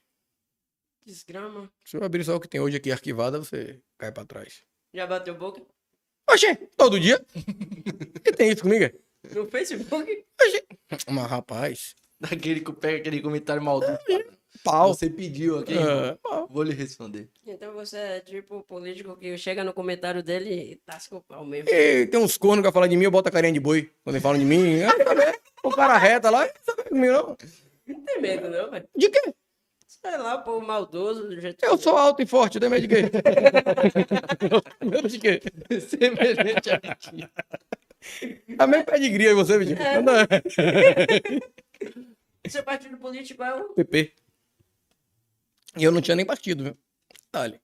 Desgrama. Se eu abrir só o que tem hoje aqui arquivada, você cai pra trás. Já bateu boca? Oxê, todo dia? que tem isso comigo? No Facebook? Mas rapaz, Daquele que pega aquele comentário maldoso. pau. Você pediu aqui. É, pau. Vou lhe responder. Então você é tipo político que chega no comentário dele e tasca o pau mesmo. E tem uns cornos que falam de mim, eu boto a carinha de boi quando eles falam de mim. Ah, tá bem. O cara reta lá, não sabe comigo não. Não tem medo, não, velho. De quê? Sei lá, pô, maldoso do jeito Eu que- sou alto e forte, tem medo de quê? medo de quê? Semelhante a mentira. A mesma pedigria aí você, Vitinho. É. Não dá. Seu partido político é o. PP. E eu não tinha nem partido, viu? Olha.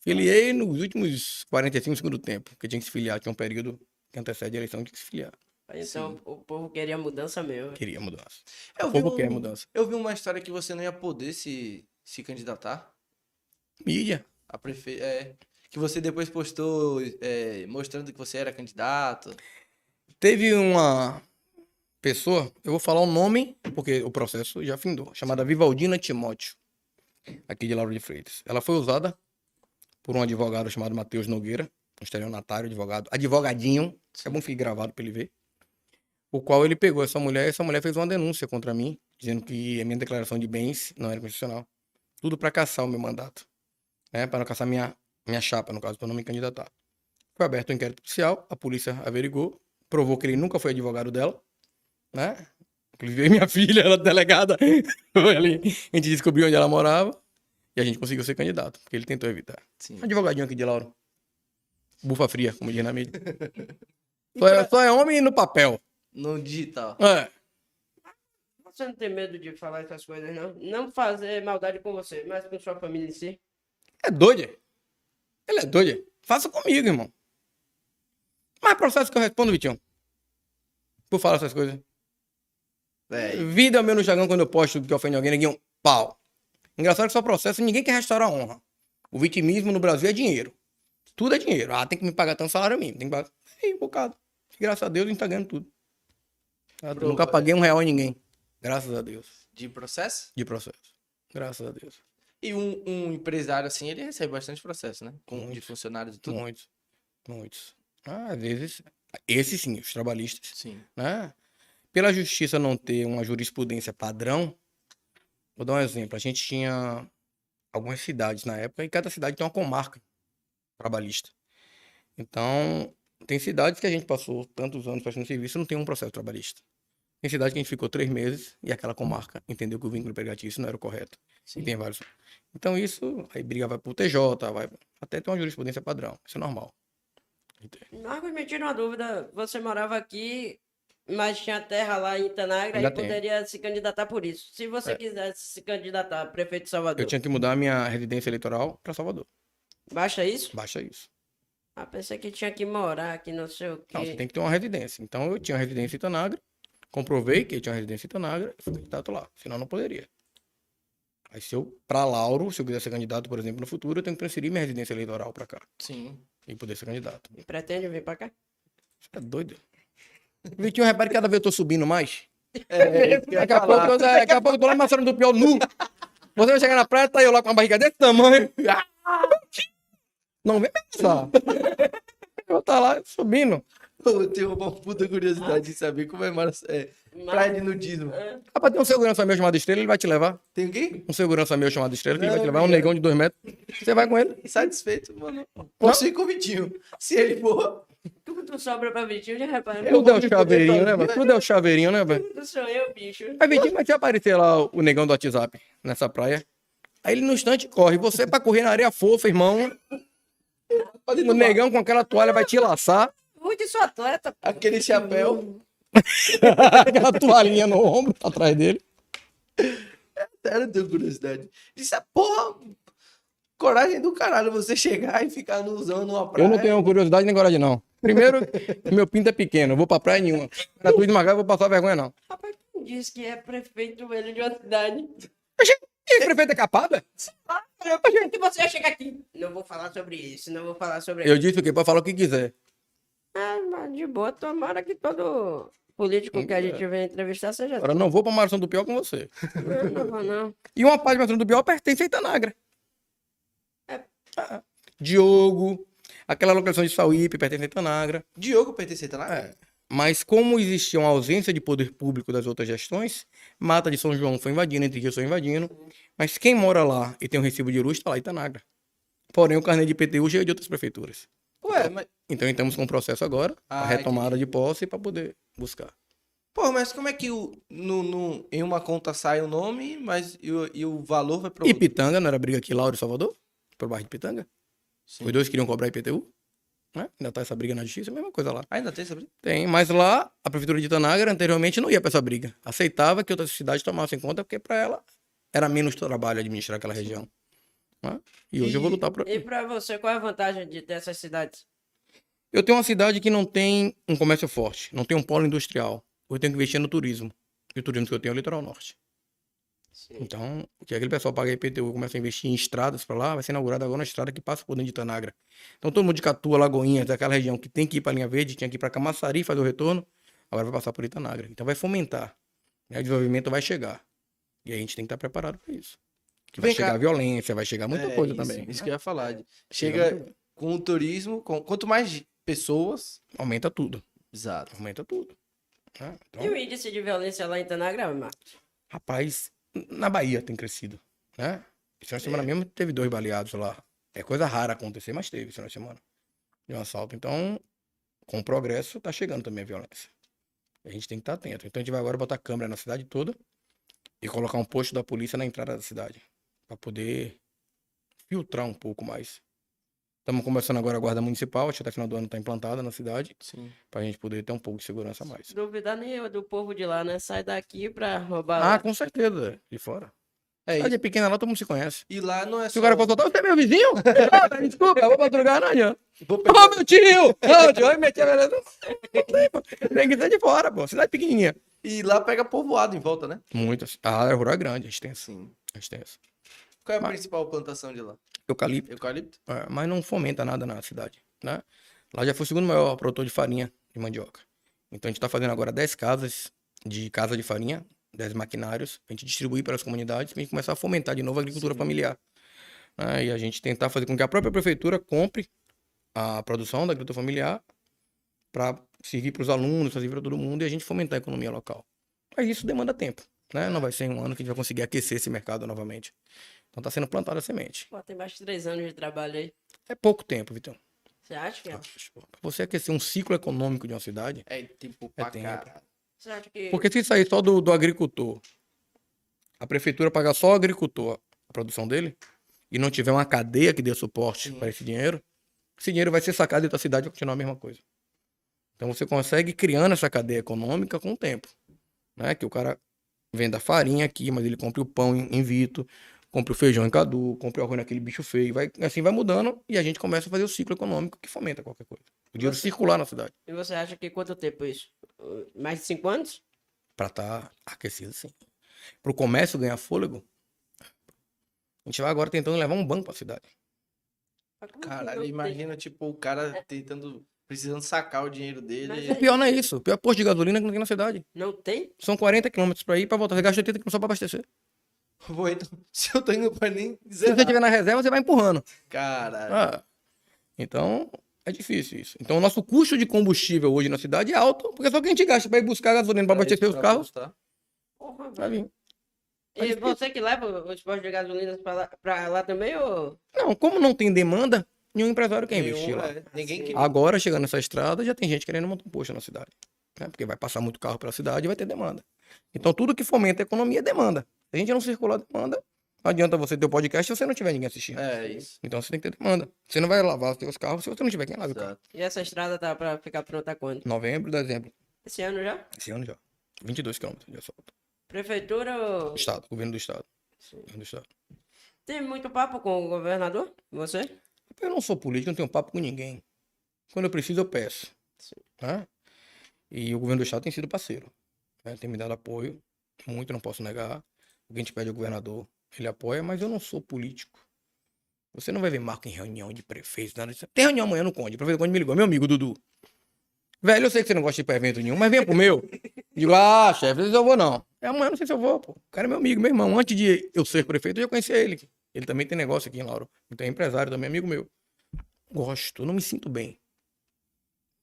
Filiei nos últimos 45 segundos do tempo, porque tinha que se filiar. Tinha um período que antecede a eleição, tinha que se filiar. Então o povo queria mudança mesmo. Queria mudança. Eu O vi, povo um- quer mudança. eu vi uma história que você não ia poder se, se candidatar Mídia. a prefe... é, que você depois postou é, mostrando que você era candidato. Teve uma pessoa, eu vou falar o nome, porque o processo já findou, chamada Vivaldina Timóteo, aqui de Lauro de Freitas. Ela foi usada por um advogado chamado Matheus Nogueira, um estelionatário, advogado, advogadinho, é bom ficar gravado para ele ver, o qual ele pegou essa mulher, e essa mulher fez uma denúncia contra mim, dizendo que a minha declaração de bens não era constitucional. Tudo para caçar o meu mandato, né? Para não caçar minha, minha chapa, no caso, para não me candidatar. Foi aberto um inquérito policial, a polícia averigou, provou que ele nunca foi advogado dela, né? Inclusive minha filha, ela é delegada, foi ali, a gente descobriu onde ela morava e a gente conseguiu ser candidato, porque ele tentou evitar. Sim. Advogadinho aqui de Lauro. Bufa fria, como diz na mídia. Só é, só é homem no papel. No digital. É. Você não tem medo de falar essas coisas, não? Não fazer maldade com você, mas com sua família em si. É doido. é? Ele é doido. é? Faça comigo, irmão. Mais processo que eu respondo, Vitinho. Por falar essas coisas. É, Vida meu no Instagram quando eu posto que ofende alguém, ninguém um pau. Engraçado que só processo, ninguém quer restaurar a honra. O vitimismo no Brasil é dinheiro. Tudo é dinheiro. Ah, tem que me pagar tanto salário mínimo. Tem que pagar. Aí, um bocado. Graças a Deus, a gente tá ganhando tudo. Eu Pronto, nunca paguei um real em ninguém. Graças a Deus. de processo. De processo. Graças a Deus. E um, um empresário assim, ele recebe bastante processo, né? Com, de Muito. funcionários e tudo. Muitos. Muitos. Ah, às vezes. Esses sim, os trabalhistas. Sim. né? Pela justiça não ter uma jurisprudência padrão, vou dar um exemplo. A gente tinha algumas cidades na época e cada cidade tem uma comarca trabalhista. Então, tem cidades que a gente passou tantos anos prestando serviço e não tem um processo trabalhista. Tem cidade que a gente ficou três meses e aquela comarca entendeu que o vínculo empregatício não era o correto. Sim. E tem vários. Então, isso, aí briga vai pro TJ, vai até ter uma jurisprudência padrão. Isso é normal. Marcos, me tira uma dúvida. Você morava aqui, mas tinha terra lá em Itanagra Ainda e tenho. poderia se candidatar por isso. Se você É. quisesse se candidatar a prefeito de Salvador, Eu tinha que mudar a minha residência eleitoral para Salvador. basta isso? Baixa isso. Ah, pensei que tinha que morar aqui, não sei o quê. Não, você tem que ter uma residência. Então eu tinha residência em Itanagra, comprovei que tinha uma residência em Itanagra e fui candidato lá. Senão não poderia. Aí se eu, pra Lauro, se eu quiser ser candidato, por exemplo, no futuro, eu tenho que transferir minha residência eleitoral pra cá Sim. e poder ser candidato. E pretende vir pra cá? Você é doido? Vitinho, repare que cada vez eu tô subindo mais. É, ia Daqui a pouco, eu- daqui a pouco eu tô lá em Marcelo do Pior nu. Você vai chegar na praia, tá eu lá com uma barriga desse tamanho. Não vem pensar. Eu estar lá subindo. Eu tenho uma puta curiosidade de saber como é, Mara- é praia de nudismo. Rapaz, tem um segurança meu chamado Estrela, ele vai te levar. Tem o quê? Um segurança meu chamado Estrela, que ele vai te levar. Um negão de dois metros. Você vai com ele. Satisfeito, mano. Posso ir com o Vitinho. Se ele for. Tudo tu sobra pra Vitinho, já reparou? Tudo é o chaveirinho, né, velho? Tudo é o chaveirinho, né, velho? Tudo sou eu, bicho. Aí, Vitinho, mas se aparecer lá o negão do WhatsApp nessa praia, aí ele no instante corre. Você pra correr na areia fofa, irmão. O negão com aquela toalha vai te laçar. Muito sou atleta. pô. Aquele chapéu. aquela toalhinha no ombro atrás dele. Sério, eu tenho curiosidade. Isso é porra. Coragem do caralho você chegar e ficar no usando numa praia. Eu não tenho curiosidade nem coragem, não. Primeiro, meu pinto é pequeno, eu vou pra praia nenhuma. Tu esmagar, eu vou passar vergonha, não. Rapaz, quem disse que é prefeito ele de uma cidade? E prefeito é capado? é? Eu pensei que você ia chegar aqui. Não vou falar sobre isso, não vou falar sobre Eu disse o quê? Pode falar o que quiser. Ah, mas de boa, tomara que todo político que a gente vem entrevistar seja. Agora não vou pra Maração do Pior com você. Não, não vou, não. E uma parte de Maração do Pior pertence a Itanagra. É. Ah, Diogo, aquela localização de Sauípe pertence a Itanagra. Diogo pertence tá lá? É. Mas como existia uma ausência de poder público das outras gestões, Mata de São João foi invadindo, Entre Rios foi invadindo. Mas quem mora lá e tem um recibo de luz está lá em Itanagra. Porém, o carnê de IPTU já é de outras prefeituras. Ué, mas. Então estamos com um processo agora, a Ah, retomada de posse para poder buscar. Pô, mas como é que o, no, no- em uma conta sai o nome, mas e o, e o valor vai pra E? Pitanga, não era briga aqui, Lauro e Salvador? Pro bairro de Pitanga? Sim. Os dois queriam cobrar IPTU? Né? Ainda tá essa briga na justiça, a mesma coisa lá. Ainda tem essa briga? Tem, mas lá, a prefeitura de Itanagra anteriormente não ia pra essa briga. Aceitava que outras cidades tomassem conta, porque para ela era menos trabalho administrar aquela região. Né? E hoje eu vou E- lutar por E pra você, qual é a vantagem de, dessas cidades? Eu tenho uma cidade que não tem um comércio forte, não tem um polo industrial. Eu tenho que investir no turismo. E o turismo que eu tenho é o litoral norte. Então, o que aquele pessoal paga IPTU começa a investir em estradas para lá, vai ser inaugurada agora uma estrada que passa por dentro de Itanagra. Então, todo mundo de Catua, Lagoinha, daquela região que tem que ir para linha verde, tinha que ir para Camaçari fazer o retorno, agora vai passar por Itanagra. Então, vai fomentar. Né? O desenvolvimento vai chegar. E a gente tem que estar preparado para isso. Que vai Vem cá. chegar violência, vai chegar muita É, coisa isso, também. Isso que eu ia falar. Chega Chega com o turismo, com, quanto mais pessoas. Aumenta tudo. Exato. Aumenta tudo. né? Então, E o índice de violência lá em Itanagra, Marcos? Rapaz, na Bahia tem crescido, né? Esse final de semana mesmo teve dois baleados lá. É coisa rara acontecer, mas teve esse final de semana. De um assalto. Então, com o progresso, tá chegando também a violência. A gente tem que estar atento. Então, a gente vai agora botar câmera na cidade toda e colocar um posto da polícia na entrada da cidade. Para poder filtrar um pouco mais. Estamos começando agora a guarda municipal, acho que até final do ano está implantada na cidade, Sim. para a gente poder ter um pouco de segurança a mais. Duvidar nem eu do povo de lá, né? Sai daqui pra roubar. Ah, lá. com certeza, de fora. É Cidade isso. pequena lá, todo mundo se conhece. E lá não é Se só. o cara for soltar, você é meu vizinho? Ah, Desculpa, eu vou madrugar, não adianta. Vou Ô, pegar- meu tio! Ô, tio, aí meti a beleza. Não tem, pô. Tem que ser de fora, pô. Cidade pequenininha. E lá pega povoado em volta, né? Muitas. A área rural é grande, a gente tem essa. Sim. A gente tem essa. Qual é a Mas- principal plantação de lá? Eucalipto, Eucalipto? é, mas não fomenta nada na cidade, né? Lá já foi o segundo maior produtor de farinha de mandioca. Então a gente tá fazendo agora 10 casas de casa de farinha, 10 maquinários, pra gente distribuir para as comunidades, pra gente começar a fomentar de novo a agricultura Sim. familiar. né? E a gente tentar fazer com que a própria prefeitura compre a produção da agricultura familiar para servir para os alunos, servir para todo mundo e a gente fomentar a economia local. Mas isso demanda tempo, né? Não vai ser em um ano que a gente vai conseguir aquecer esse mercado novamente. Então tá sendo plantada a semente. Pô, tem mais de três anos de trabalho aí. É pouco tempo, Vitão. Você acha que é? Para você aquecer um ciclo econômico de uma cidade, É tipo É pra tempo. caralho. Você acha que. porque se sair só do, do agricultor, a prefeitura pagar só o agricultor a produção dele, e não tiver uma cadeia que dê suporte para esse dinheiro, esse dinheiro vai ser sacado da cidade e vai continuar a mesma coisa. Então você consegue ir criando essa cadeia econômica com o tempo. Né? Que o cara venda farinha aqui, mas ele compra o pão em, em Vito, compra o feijão em Cadu, compra o arroz naquele bicho feio. Vai, assim vai mudando e a gente começa a fazer o ciclo econômico que fomenta qualquer coisa. O dinheiro circular na cidade. E você acha que quanto tempo isso? Mais de cinco anos? Pra estar aquecido, sim. Pro comércio ganhar fôlego, a gente vai agora tentando levar um banco pra cidade. Caralho, imagina, tipo, o cara tentando, precisando sacar o dinheiro dele. Mas O pior não é isso. O pior é posto de gasolina que não tem na cidade. Não tem? São 40 quilômetros pra ir pra voltar. Você gasta 80 quilômetros só pra abastecer. Vou, então, se eu tô indo pra nem Se você estiver na reserva, você vai empurrando. Caralho. Ah, então, é difícil isso. Então, o nosso custo de combustível hoje na cidade é alto, porque só que a gente gasta pra ir buscar gasolina pra abastecer os carros, Porra, vai velho. vir. E você que leva os postos de gasolina pra lá, pra lá também, ou... Não, como não tem demanda, nenhum empresário quer investir Nenhum, lá. é, Ninguém Sim. que. Agora, chegando nessa estrada, já tem gente querendo montar um posto na cidade. né? Porque vai passar muito carro pela cidade e vai ter demanda. Então, tudo que fomenta a economia é demanda. Se a gente não circular demanda, não adianta você ter o podcast se você não tiver ninguém assistindo. É isso. Então, você tem que ter demanda. Você não vai lavar os seus carros se você não tiver quem lave o carro. Exato. E essa estrada tá pra ficar pronta quando? Novembro, dezembro. Esse ano já? Esse ano já. 22 quilômetros de asfalto. Prefeitura ou... Estado, governo do estado. Sim. Governo do estado. Tem muito papo com o governador? Você? Eu não sou político, não tenho papo com ninguém. Quando eu preciso, eu peço. Sim. né? E o governo do estado tem sido parceiro. né? Tem me dado apoio, muito, não posso negar. O que a gente pede ao governador, ele apoia, mas eu não sou político. Você não vai ver marco em reunião de prefeitos, nada disso. Tem reunião amanhã no Conde. O prefeito Conde me ligou, meu amigo Dudu. Velho, eu sei que você não gosta de ir pra evento nenhum, mas venha pro meu. Digo, ah, chefe, não sei se eu vou não. É amanhã, não sei se eu vou, pô. O cara é meu amigo, meu irmão. Antes de eu ser prefeito, eu já conhecia ele. Ele também tem negócio aqui em Lauro. Então é empresário também, amigo meu. Gosto, não me sinto bem.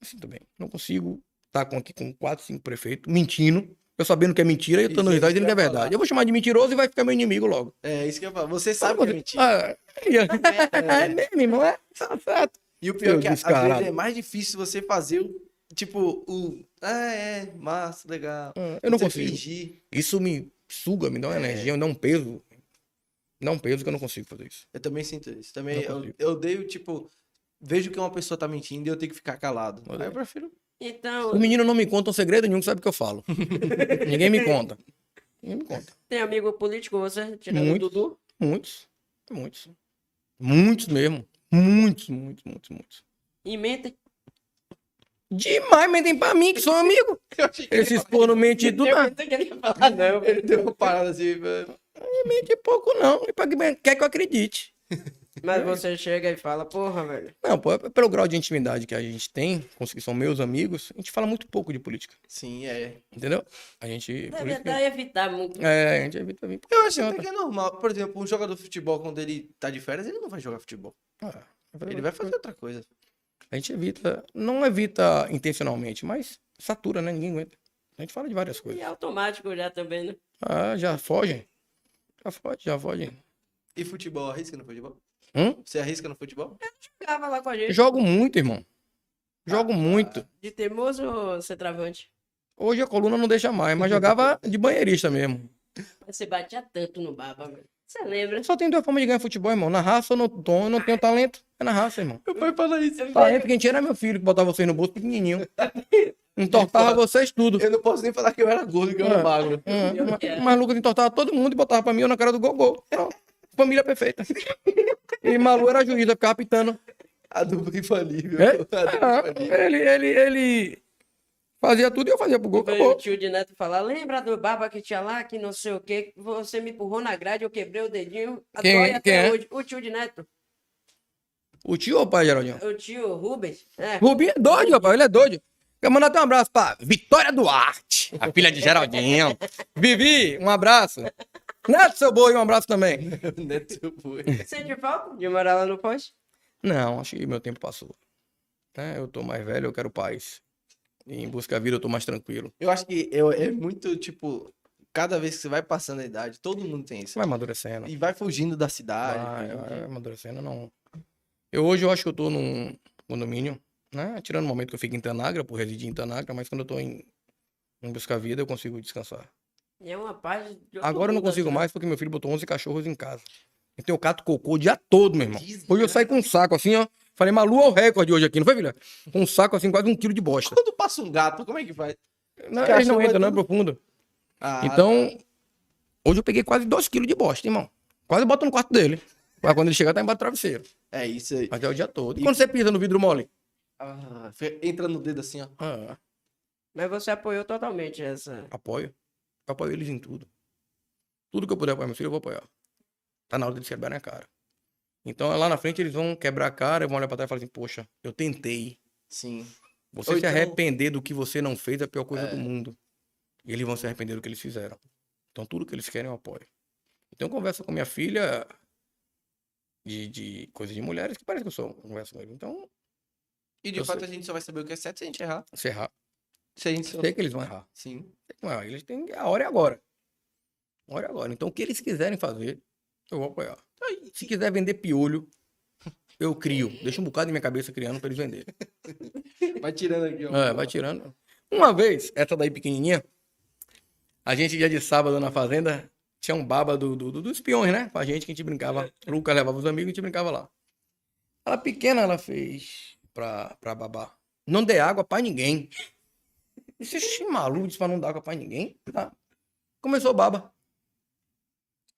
Não me sinto bem. Não consigo estar com, aqui com quatro, cinco prefeitos mentindo. Eu sabendo que é mentira e eu tô no é risada isso dizendo que é verdade. Eu vou chamar de mentiroso e vai ficar meu inimigo logo. É isso que eu falar. Você sabe que é mentira. Ah, é, é mesmo, irmão. É, tá certo. E o pior é que às vezes é mais difícil você fazer o. Tipo, o. Ah, é, massa, legal. Ah, Eu não Você consigo. fingir. Isso me suga, me dá uma É. energia, me dá um peso. Me dá um peso que eu não consigo fazer isso. Eu também sinto isso. Também eu, eu odeio, tipo, vejo que uma pessoa tá mentindo e eu tenho que ficar calado. Aí eu prefiro. Então, O menino não me conta um segredo nenhum que sabe o que eu falo. Ninguém me conta. Ninguém me conta. tem amigo político você? Tirando Muitos. Dudu? Muitos. Muitos. Muitos mesmo. Muitos, muitos, muitos, muitos. E mente? Demais, mentem pra mim, que sou amigo. Esses porno mente. Eu ah, não queria falar, não. ele deu uma parada assim. mano. mente pouco, não. E pra quer que eu acredite. Mas você chega e fala, porra, velho. Não, pô, pelo grau de intimidade que a gente tem, com os que são meus amigos, a gente fala muito pouco de política. Sim, é. Entendeu? A gente. Deve política- até evitar muito. É, a gente evita vir. Eu acho até que é normal. Por exemplo, um jogador de futebol, quando ele tá de férias, ele não vai jogar futebol. Ah, Ele vai fazer outra coisa. A gente evita, não evita intencionalmente, mas satura, né? Ninguém aguenta. A gente fala de várias E coisas. é automático já também, né? Ah, já fogem. Já fogem, já fogem. E futebol, arrisca no futebol? Hum? Você arrisca no futebol? Jogava lá com a gente. Jogo muito, irmão. Jogo muito. De teimoso ou centroavante? Hoje a coluna não deixa mais, mas jogava de banheirista mesmo. Você batia tanto no baba, velho. Você lembra? Só tem duas formas de ganhar futebol, irmão. Na raça ou no tom. Eu não tenho talento. É na raça, irmão. Meu pai fala isso. Talento quem tinha era meu filho, que botava vocês no bolso pequenininho. Entortava vocês tudo. Eu não posso nem falar que eu era gordo, que eu era É. magro. Pior mas- é. Mas Lucas entortava todo mundo e botava pra mim eu na cara do gogol. Pronto. Família perfeita. E Malu era juiz, eu ficava pitando. A dupla infalível. É? Ah, ele, ele, ele fazia tudo e eu fazia pro gol, Veio o acabou. tio de Neto falar, lembra do baba que tinha lá, que não sei o quê, você me empurrou na grade, eu quebrei o dedinho, a Quem- dói quem até é? hoje. O tio de Neto, O tio ou o pai, Geraldinho? o tio Rubens, é, Rubinho é doido, rapaz, ele é doido. Quero mandar até um abraço pra Vitória Duarte, a filha de Geraldinho. Vivi, um abraço. Neto, seu boi, um abraço também. Neto foi. sente falta de morar lá no poste? Não, acho que meu tempo passou. Né, Eu tô mais velho, eu quero paz. E em busca da vida eu tô mais tranquilo. Eu acho que eu, é muito, tipo, cada vez que você vai passando a idade, todo mundo tem isso. Vai amadurecendo. E vai fugindo da cidade. Vai, vai amadurecendo, não. Eu hoje eu acho que eu tô num condomínio, né? Tirando o momento que eu fico em Tanagra, por residir em Tanagra, mas quando eu tô em, em busca da vida, eu consigo descansar. E é uma paz Agora eu não consigo assim. mais porque meu filho botou 11 cachorros em casa. Então eu cato cocô o dia todo, meu irmão. Hoje eu saio com um saco assim, ó. Falei, Malu é o recorde hoje aqui, não foi, filha? Com um saco assim, quase um quilo de bosta. Quando passa um gato, como é que faz? Não, eles não é entram, não é profundo. Ah, Então, hoje eu peguei quase 2 quilos de bosta, irmão. Quase boto no quarto dele. Pra quando ele chegar, tá embaixo do travesseiro. É isso aí. Mas é o dia todo. E quando você pisa no vidro mole? Ah, entra no dedo assim, ó. Ah, Mas você apoiou totalmente essa. apoio. Eu apoio eles em tudo. Tudo que eu puder apoiar meu filho, eu vou apoiar. Tá na hora deles quebrarem a cara. Então, lá na frente, eles vão quebrar a cara, vão olhar pra trás e falar assim, poxa, eu tentei. Sim. Você Ou se então- arrepender do que você não fez é a pior coisa É. do mundo. E eles vão se arrepender do que eles fizeram. Então, tudo que eles querem, eu apoio. Então, eu converso com minha filha de, de coisas de mulheres que parece que eu sou. eu Converso com eles. Então, E de fato sei. a gente só vai saber o que é certo se a gente errar. se errar, Se a gente sei que eles vão errar. Sim. Eles têm... A hora é agora. A hora é agora. Então, o que eles quiserem fazer, eu vou apoiar. Se quiser vender piolho, eu crio. Deixa um bocado em minha cabeça criando pra eles venderem. Vai tirando aqui, ó. É, vai tirando. Uma vez, essa daí pequenininha, a gente dia de sábado na fazenda, tinha um baba do, do, do- dos peões, né? Com a gente que a gente brincava. O Lucas levava os amigos e a gente brincava lá. Ela pequena, ela fez pra, pra babar. Não dê água pra ninguém. "Ixi, maluco, disse pra não dar água pra ninguém. Tá. Começou baba.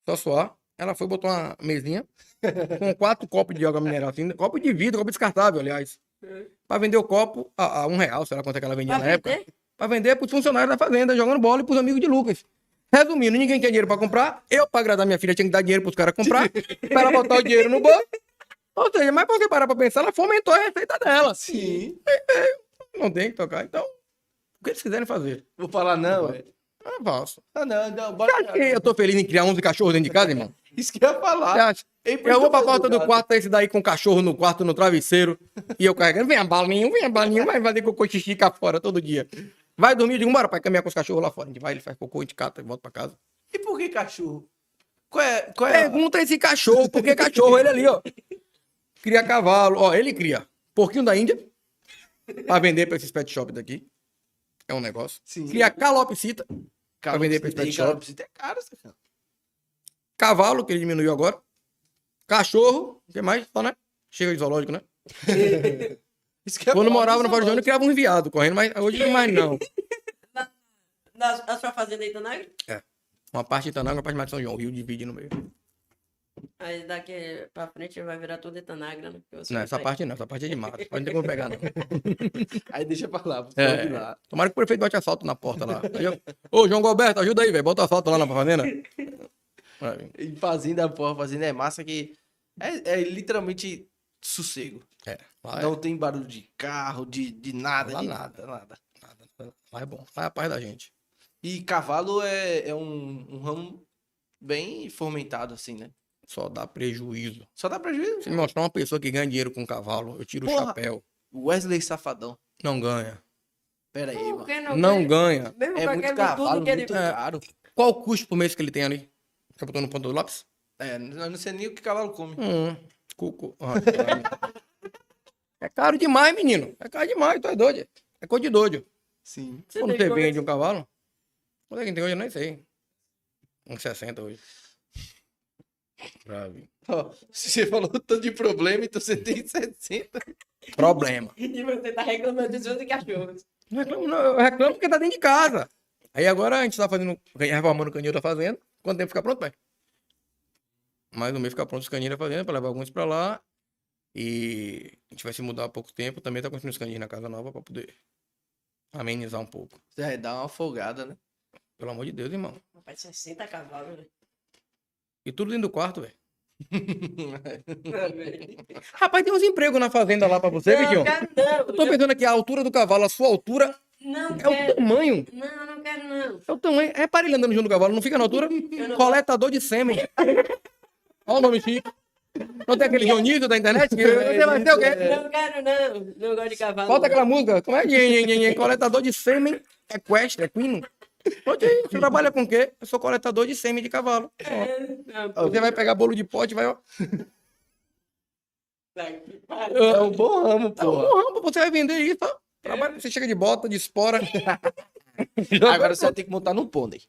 Só suar. Ela foi, botou uma mesinha com quatro copos de água mineral, assim, copo de vidro, copo descartável, aliás. Pra vender o copo a, a um real, sei lá quanto é que ela vendia Pra na época. vender? Pra vender pros funcionários da fazenda, jogando bola e pros amigos de Lucas. Resumindo, ninguém tinha dinheiro pra comprar. Eu, pra agradar minha filha, tinha que dar dinheiro pros caras comprar. pra ela botar o dinheiro no bolso. Ou seja, mas pra você parar pra pensar, ela fomentou a receita dela. Sim. Não tem que tocar. Então, que eles quiserem fazer, Vou falar não, é. eu faço. Ah, não, não. Você Bora. acha que eu tô feliz em criar 11 cachorros dentro de casa, irmão? Isso que eu ia falar. por Eu que vou pra porta do quarto, tá esse daí com cachorro no quarto, no travesseiro, e eu carregando, vem a balinha, vem a balinha, vai fazer cocô xixi cá fora todo dia. Vai dormir, eu digo, bora, pai, caminhar com os cachorros lá fora. A gente vai, ele faz cocô, a gente cata e volta pra casa. E por que cachorro? Qual é, qual é a- Pergunta esse cachorro, porque cachorro, ele ali, ó. Cria cavalo, ó, ele cria porquinho da Índia, pra vender pra esses pet shop daqui. É um negócio. Sim. Cria calopsita, pra vender pra esse pet shop. Calopsita é caro, você cara. Cavalo, que ele diminuiu agora. Cachorro, o que mais? Só, né? Chega de zoológico, né? Isso que eu ia Quando morava no Fora Júnior, eu criava uns viados correndo, mas hoje não mais não. Na, a sua fazenda aí, Tanagre? Uma parte de Itananga, uma parte mais de São João. O rio divide no meio. Aí daqui pra frente vai virar tudo Itanagra, né? Que você Não, vai essa parte não, essa parte é de mato. Pode não ter como pegar, não. Aí deixa pra lá, você É. pode ir lá. Tomara que o prefeito bote asfalto na porta lá. Aí eu- Ô, João Gilberto, ajuda aí, velho. Bota asfalto lá na fazenda. E fazenda, porra, fazenda é massa que é, é literalmente sossego. É, lá, Não tem barulho de carro, de, de nada, Lá de nada. nada, nada. é, nada. lá é bom. Lá é a paz da gente. E cavalo é, é um, um ramo bem fomentado, assim, né? Só dá prejuízo. Só dá prejuízo. Se me mostrar uma pessoa que ganha dinheiro com cavalo, eu tiro o Porra. chapéu. Wesley Safadão. Não ganha. Pera aí, Por mano. que não? Não ganha? ganha. Mesmo É muito cavalo, tudo que ele... muito caro. Qual o custo por mês que ele tem ali? Já botou no ponto do lápis? É, eu não sei nem o que cavalo come. Hum, cuco. Ah, é caro demais, menino. É caro demais, tu é doido. É coisa de doido. Sim. Você Quando tem você vende um cavalo, quanto é que tem hoje? Eu nem sei. Uns 60 hoje. Grave. Ó, se você falou tanto de problema, então você tem 60. Problema. E você tá reclamando dos outros cachorros. Não reclamo, não. Eu reclamo porque tá dentro de casa. Aí agora a gente tá fazendo, reformando o canil da fazenda. Quanto tempo fica pronto, pai? Mais um mês fica pronto os caninhos da fazenda, pra levar alguns pra lá. E a gente vai se mudar há pouco tempo. Também tá construindo os caninhos na casa nova pra poder amenizar um pouco. É, dá uma folgada, né? Pelo amor de Deus, irmão. Rapaz, 60 cavalos, velho. E tudo dentro do quarto, velho. Rapaz, tem uns empregos na fazenda lá pra você, Não, Vitinho. quero não. Eu tô pensando aqui, a altura do cavalo, a sua altura Não é o quero. tamanho. Não, não quero não. É o tamanho. Repara ele andando junto do cavalo, não fica na altura? Coletador de sêmen. Olha o nome chique. Não tem aquele Dionísio da internet? Você vai ser o quê? Não quero não. Não gosto de cavalo. Não. aquela música. Como é? Coletador de sêmen equestre, equino. Pode aí. Você trabalha com o quê? Eu sou coletador de sêmen de cavalo. Não, Ó, Você vai pegar bolo de pote, vai, que pariu. É um bom ramo, É um bom ramo, você vai vender isso, ó. Trabalha, você chega de bota, de espora. Agora você vai ter que montar num pônei.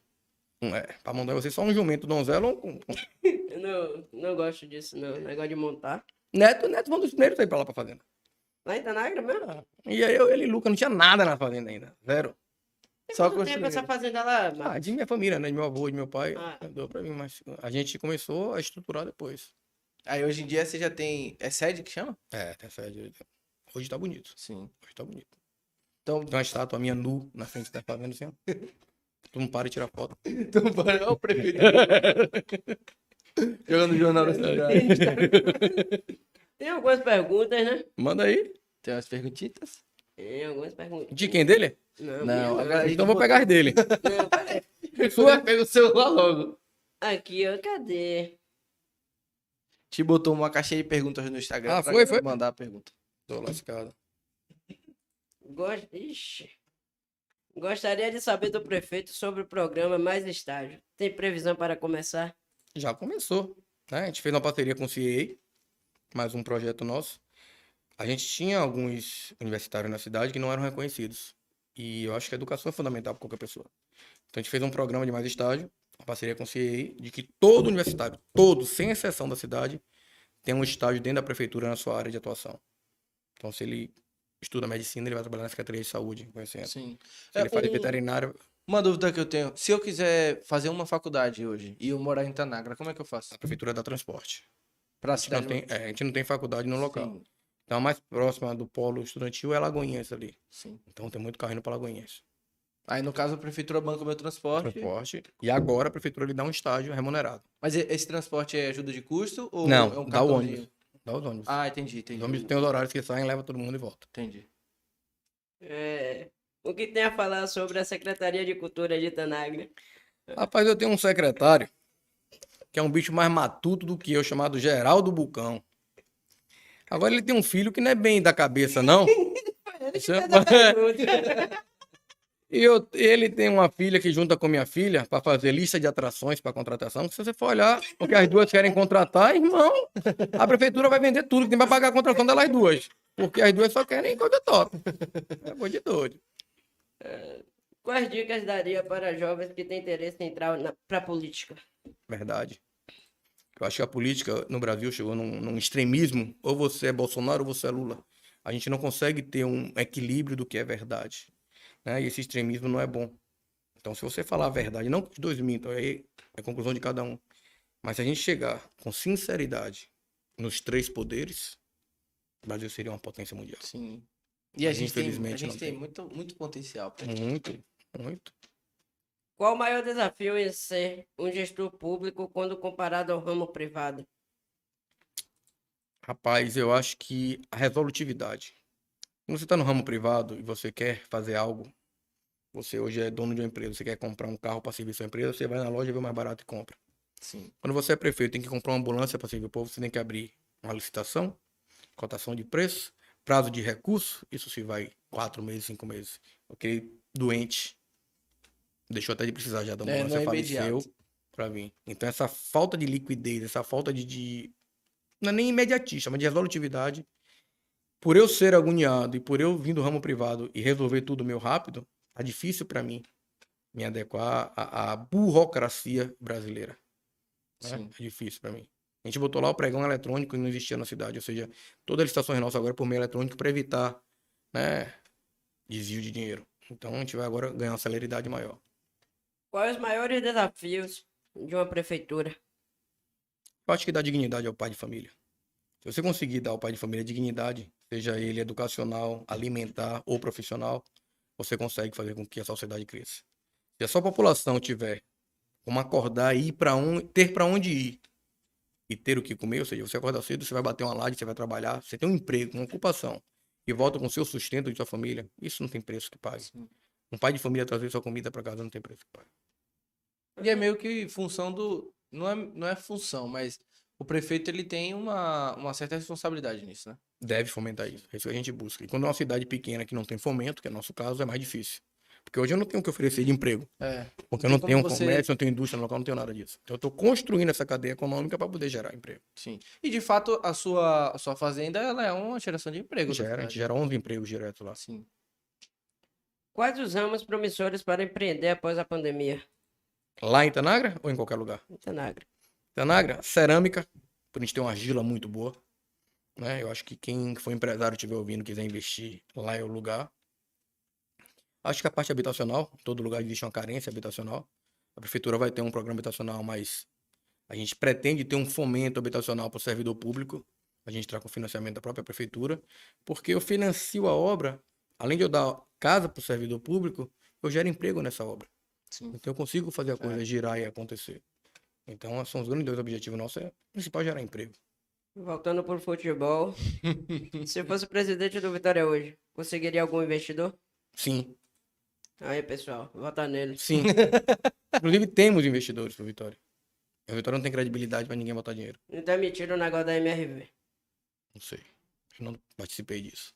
É, pra mandar você só um jumento donzela ou um... Eu não, não gosto disso, não. Negócio de montar. Neto, Neto foi um dos primeiros a ir pra lá pra fazenda. Lá em Tanagra mesmo? E aí eu, ele e Luca não tinha nada na fazenda ainda. Zero. Só Quanto tempo essa fazenda lá, Ah, de minha família, né? De meu avô, de meu pai. Ah. Deu pra mim, mas a gente começou a estruturar depois. Aí hoje em dia você já tem. É sede que chama? É, tem sede. Hoje tá bonito. Sim. Hoje tá bonito. Então, Tem uma estátua minha nu na frente da fazenda assim, ó. Tu não para e tira foto. então bora, ó, o prefeito. Jogando jornal da cidade. Tem algumas perguntas, né? Manda aí. Tem umas perguntitas? Tem algumas perguntas. De quem dele? Não, Não, agora- Então vou pegar as dele. Não, peraí. Sua, pega o celular logo. Aqui, ó, cadê? Te botou uma caixinha de perguntas no Instagram. Ah, pra foi, foi? Mandar a pergunta. Tô lascado. Gost... Ixi. Gostaria de saber do prefeito sobre o programa Mais Estágio. Tem previsão para começar? Já começou. Né? A gente fez uma parceria com o CIEA, mais um projeto nosso. A gente tinha alguns universitários na cidade que não eram reconhecidos. E eu acho que a educação é fundamental para qualquer pessoa. Então a gente fez um programa de mais estágio, uma parceria com o CIEA, de que todo universitário, todo, sem exceção da cidade, tem um estágio dentro da prefeitura na sua área de atuação. Então se ele estuda medicina, ele vai trabalhar na Secretaria de Saúde, conhecendo. Se Sim. ele faz um- veterinário, Uma dúvida que eu tenho. Se eu quiser fazer uma faculdade hoje e eu morar em Tanagra, como é que eu faço? a prefeitura dá transporte. Pra A gente não cidade? tem, é, a gente não tem faculdade no local. Sim, Então, a mais próxima do polo estudantil é Lagoinhas ali. sim. Então, tem muito carro indo para Lagoinhas. Aí, no caso, a prefeitura banca o meu transporte. Transporte. E agora a prefeitura lhe dá um estágio remunerado. Mas esse transporte é ajuda de custo ou Não, é um dá o ônibus. Dá os ônibus. Ah, entendi, entendi. os ônibus tem os horários que saem, leva todo mundo e volta. Entendi. É, O que tem a falar sobre a Secretaria de Cultura de Tanagra? Rapaz, eu tenho um secretário que é um bicho mais matuto do que eu, chamado Geraldo Bucão. Agora ele tem um filho que não é bem da cabeça, não. Isso é- E eu- ele tem uma filha que junta com minha filha para fazer lista de atrações para contratação. Se você for olhar, porque as duas querem contratar, irmão, a prefeitura vai vender tudo que tem para pagar a contratação delas duas. Porque as duas só querem coisa top. É coisa de doido. Quais dicas daria para jovens que têm interesse em entrar para a política? Verdade. Eu acho que a política no Brasil chegou num, num extremismo. Ou você é Bolsonaro ou você é Lula. A gente não consegue ter um equilíbrio do que é verdade. Né? E esse extremismo não é bom. Então, se você falar a verdade, não que os dois mintam, aí é a conclusão de cada um. Mas se a gente chegar com sinceridade nos três poderes, o Brasil seria uma potência mundial. Sim. E a Mas gente tem, a gente tem tem. muito, muito potencial. Muito, muito. Qual o maior desafio em ser um gestor público quando comparado ao ramo privado? Rapaz, eu acho que a resolutividade. Quando você está no ramo privado e você quer fazer algo, você hoje é dono de uma empresa, você quer comprar um carro para servir sua empresa, você vai na loja, vê o mais barato e compra. Sim. Quando você é prefeito, tem que comprar uma ambulância para servir o povo, você tem que abrir uma licitação, cotação de preço, prazo de recurso, isso se vai quatro meses, cinco meses. Aquele doente deixou até de precisar já da É, ambulância, não é faleceu para vir. Então essa falta de liquidez, essa falta de, de não é nem imediatista, mas de resolutividade, por eu ser agoniado e por eu vir do ramo privado e resolver tudo meio rápido, tá difícil para mim me adequar à, à burocracia brasileira. né? É difícil para mim. A gente botou lá o pregão eletrônico e não existia na cidade, ou seja, todas as licitações nossas agora é por meio eletrônico para evitar, né, desvio de dinheiro. Então a gente vai agora ganhar uma celeridade maior. Quais os maiores desafios de uma prefeitura? Eu acho que dar dignidade ao pai de família. Se você conseguir dar ao pai de família dignidade, seja ele educacional, alimentar ou profissional, você consegue fazer com que a sociedade cresça. Se a sua população tiver como acordar e ir para onde, ter para onde ir e ter o que comer, ou seja, você acorda cedo, você vai bater uma laje, você vai trabalhar, você tem um emprego, uma ocupação e volta com o seu sustento de sua família, isso não tem preço que pague. Um pai de família trazer sua comida para casa não tem preço que pague. E é meio que função do. Não é, não é função, mas o prefeito ele tem uma, uma certa responsabilidade nisso, né? deve fomentar isso. É isso que a gente busca. E quando é uma cidade pequena que não tem fomento, que é o nosso caso, é mais difícil. Porque hoje eu não tenho o que oferecer de emprego. É. Porque eu não tenho um você- comércio, não tenho indústria no local, não tenho nada disso. Então eu estou construindo essa cadeia econômica para poder gerar emprego. Sim. E de fato, a sua, a sua fazenda ela é uma geração de emprego. Gera, a gente gera 11 empregos direto lá. Sim. Quais os ramos promissores para empreender após a pandemia? Lá em Tanagra ou em qualquer lugar? Em Tanagra. Tanagra, cerâmica, por a gente ter uma argila muito boa. né? Eu acho que quem for empresário estiver ouvindo, quiser investir, lá é o lugar. Acho que a parte habitacional, em todo lugar existe uma carência habitacional. A prefeitura vai ter um programa habitacional, mas a gente pretende ter um fomento habitacional para o servidor público. A gente está com financiamento da própria prefeitura, porque eu financio a obra, além de eu dar casa para o servidor público, eu gero emprego nessa obra. Sim. Então eu consigo fazer a coisa girar e acontecer. Então são os grandes dois objetivos nossos, é o principal é gerar emprego. Voltando pro futebol. Se fosse presidente do Vitória hoje, conseguiria algum investidor? Sim, Aí, pessoal, vota nele. sim. Inclusive temos investidores pro Vitória. A Vitória não tem credibilidade para ninguém botar dinheiro. Então é mentira o negócio da MRV. Não sei. Eu não participei disso.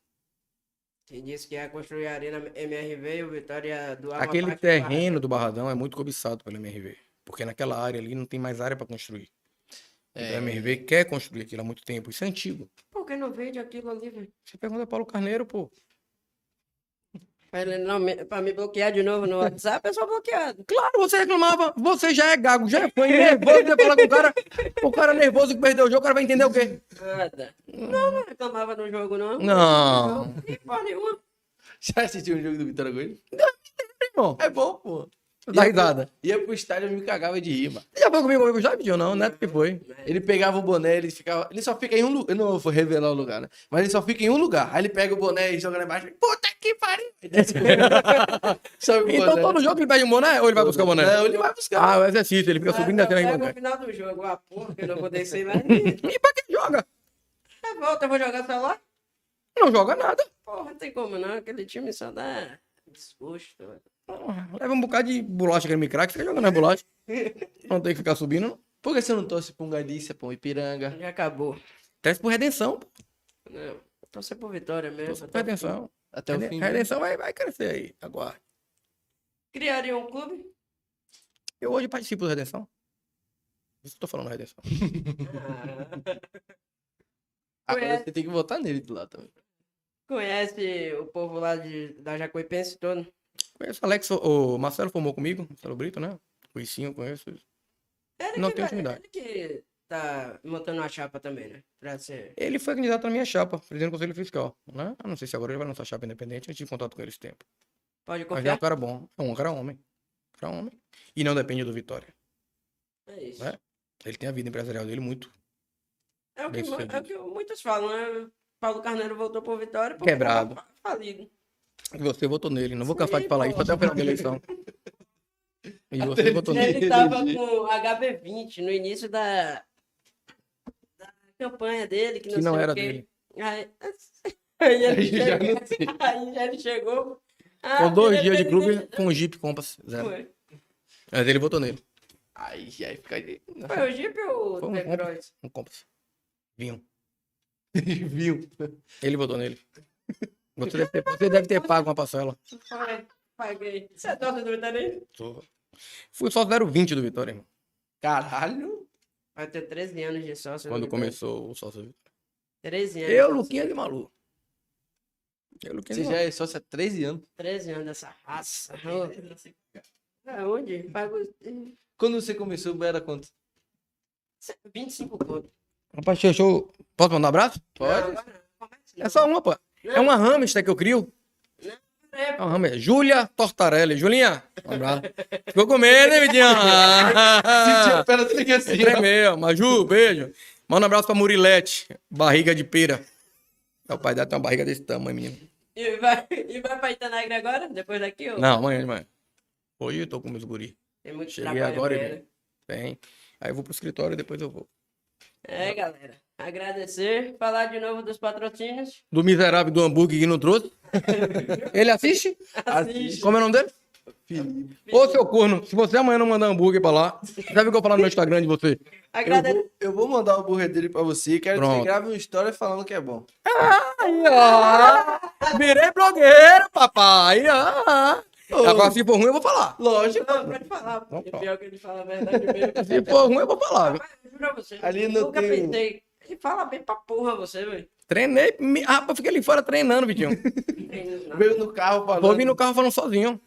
Que disse que ia construir a arena MRV e o Vitória ia doar uma Aquele do terreno do Barradão é muito cobiçado pelo MRV. Porque naquela área ali não tem mais área para construir. Então, É. O MRV quer construir aquilo há muito tempo. Isso é antigo. Por que não vende aquilo ali, velho? Você pergunta Paulo Carneiro, pô. Pra, ele não me, pra me bloquear de novo no WhatsApp, é só bloqueado. Claro, você reclamava. Você já é gago, já é fã, nervoso. Você fala com o cara. O cara nervoso que perdeu o jogo, o cara vai entender o quê? Nada. Não, não reclamava no jogo, não. Não. Que porra nenhuma. Já assistiu um jogo do Vitória com ele? Irmão, É bom, pô. Dá risada. Ia pro estádio e me cagava de rir, mano. Já foi comigo comigo já, pediu não? Neto que foi. Ele pegava o boné, ele ficava. Ele só fica em um lugar. Eu não vou revelar o lugar, né? Mas ele só fica em um lugar. Aí ele pega o boné e joga lá embaixo. Puta que pariu! O Então boné. todo jogo ele pede um boné ou ele vai buscar o boné? Não, ele vai buscar. Ah, o exercício, ele fica subindo e descendo aí Pega boné. no final do jogo. Ah, porra, que eu não vou descer mais. E pra que joga? É, volta, eu vou jogar celular? Não joga nada. Porra, não tem como não. Aquele time só dá desgosto. Leva um bocado de bolacha creme crack, fica jogando as bolachas. Não tem que ficar subindo, não. Por que você não torce pra um Galícia, um Ipiranga? Já acabou. Teste por redenção, pô. Não, torcer por vitória mesmo. Torce por redenção. Até o Reden- fim. né? Redenção vai, vai crescer aí, aguarde. Criaria um clube? Eu hoje participo da redenção. Por isso que eu tô falando da redenção. Agora Conhece- você tem que votar nele de lá também. conhece o povo lá de, da Jacuipense todo? Conheço o Alex, o o Marcelo formou comigo, Marcelo Brito, né? O Icinho, conheço. Ele Não vai- intimidade. Ele que tá montando uma chapa também, né? Pra ser. Ele foi candidato na minha chapa, presidente do Conselho Fiscal, né? Eu não sei se agora ele vai lançar chapa independente, eu tive contato com ele esse tempo. Pode Mas é um confiar? cara bom, é um cara homem. Cara homem. E não depende do Vitória. É isso. É. Ele tem a vida empresarial dele muito É o que, é o que muitos falam, né? Paulo Carneiro voltou pro Vitória porque Quebrado. fa- falido. E você votou nele. Não vou cansar de Sim, falar pô. isso até o final da eleição. E você votou nele. Ele tava com HB20 no início da, da campanha dele, que não, Que não sei o era dele. Aí, aí ele Aí já chegou. Aí já ele chegou. Ah, Com dois dias de clube com o Jeep Compass. Zero. Foi. Mas ele votou nele. Aí, aí fica aí. Foi o Jeep ou o um Degrois? Um Compass. Vinho. Viu? Ele votou nele. Você deve ter, você deve ter pago uma parcela. Foi. Paguei. Você é dono do Vitória? Sou. Fui só 0,20 do Vitória, irmão. Caralho. Vai ter 13 anos de sócio. Quando começou o sócio Vitória. 13 anos. Eu. Luquinha de Malu. Eu, Luquinha Você de já Malu. é sócio há 13 anos. 13 anos dessa raça. Aonde? Pago Quando você começou, era quanto? 25 conto. Rapaz, deixa eu... Posso mandar um abraço? Pode? Não, não. É só uma, pô. É uma hamster que eu crio. É, É uma hamster. Júlia Tortarelli. Julinha, um abraço. Ficou com medo, hein, Vitinho? Sentiu, pera, tu liga assim. Tremeu. Maju, beijo. Manda um abraço pra Murilete. Barriga de pera. O pai dela tem uma barriga desse tamanho, menino. E vai, e vai pra Itanagra agora? Depois daqui? Ou... Não, amanhã de manhã. Hoje eu tô com meus guri. Tem muito Cheguei trabalho agora, né? Tem. Aí eu vou pro escritório e depois eu vou. É, galera. Agradecer. Falar de novo dos patrocínios. Do miserável do hambúrguer que não trouxe. Ele assiste? Assiste. Como é o nome dele? Felipe. Ô, seu corno, se você amanhã não mandar hambúrguer pra lá, já viu o que eu falar no meu Instagram de você? Eu vou, eu vou mandar o burro dele pra você. Quero que Pronto. você grave uma história falando que é bom. Aí, ó. Virei blogueiro, papai. Ah. Agora, se for ruim, eu vou falar. Lógico. Não, pode falar. Não, É pior que ele fala a verdade mesmo. Se for ruim, eu vou falar. viu? Mas, eu juro a você. Ali não nunca tem- pensei. Ele fala bem pra porra você, velho. Treinei. me- Ah, eu fiquei ali fora treinando, Vitinho. Veio no carro falando. Vou vir no carro falando sozinho.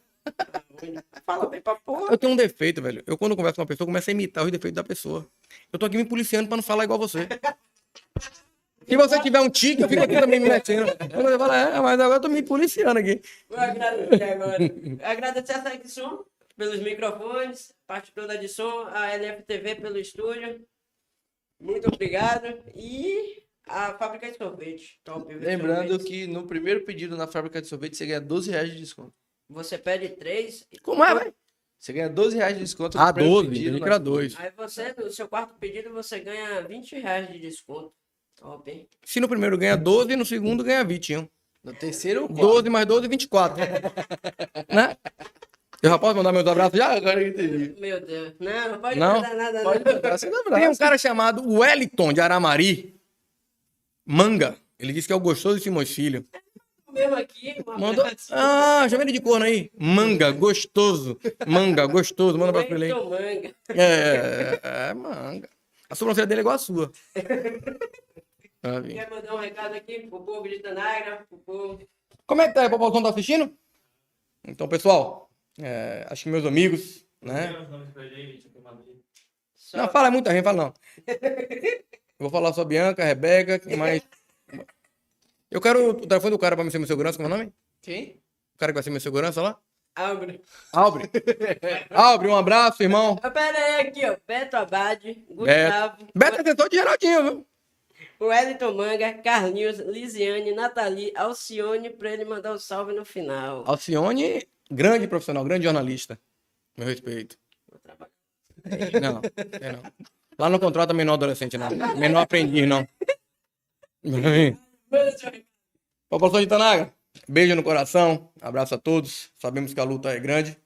Fala bem pra porra. Eu tenho um defeito, velho. Eu, quando converso com uma pessoa, começo a imitar os defeitos da pessoa. Eu tô aqui me policiando pra não falar igual você. Se você tiver um tique, eu fico aqui também me metendo. Quando você fala, é, mas agora eu tô me policiando aqui. Vou agradecer agora. Agradecer a Sec Som pelos microfones, parte toda de som, a LFTV pelo estúdio. Muito obrigado. E a fábrica de sorvete. Top? Lembrando Sorvetes. que no primeiro pedido na fábrica de sorvete você ganha 12 reais de desconto. Você pede três. Como é, velho? Você ganha 12 reais de desconto. Ah, primeiro 12, pedido era 2. Aí você, no seu quarto pedido, você ganha 20 reais de desconto. Top, hein? Se no primeiro ganha 12, no segundo ganha 21. No terceiro, 12 mais 12, 24. né? Eu já posso mandar meus abraços já? Agora eu entendi. Meu Deus. Não, não pode Não? mandar nada, Pode não. mandar, Tem um cara chamado Wellington de Aramari, Manga. Ele disse que é o gostoso de Simões Filho. Mesmo aqui, um Mandou. Ah, chama ele de corno aí. Manga, gostoso. Manga, gostoso. Manda pra ele aí. Manga. É, é, é, manga. A sobrancelha dele é igual a sua. Vendo? Quer mandar um recado aqui pro povo de Tanagra, pro povo. Como é que tá aí, Popolzão? Tá assistindo? Então, pessoal, é, acho que meus amigos, né? Não, fala muita gente, fala não. Eu vou falar só a Bianca, Rebeca, quem mais? Eu quero o telefone do cara pra me ser meu segurança, como é o nome? Quem? O cara que vai ser meu segurança lá? Abre. Albre. Albre, um abraço, irmão. Pera aí, aqui, ó. Beto Abade, Gustavo, Beto é assessor de Geraldinho, viu? Wellington Manga, Carlinhos, Lisiane, Nathalie, Alcione, pra ele mandar o salve no final. Alcione, grande profissional, grande jornalista. Meu respeito. Não, é não. Lá não contrata menor adolescente, não. Menor aprendiz, não. Recado. População de Tanaga, beijo no coração, abraço a todos. Sabemos que a luta é grande,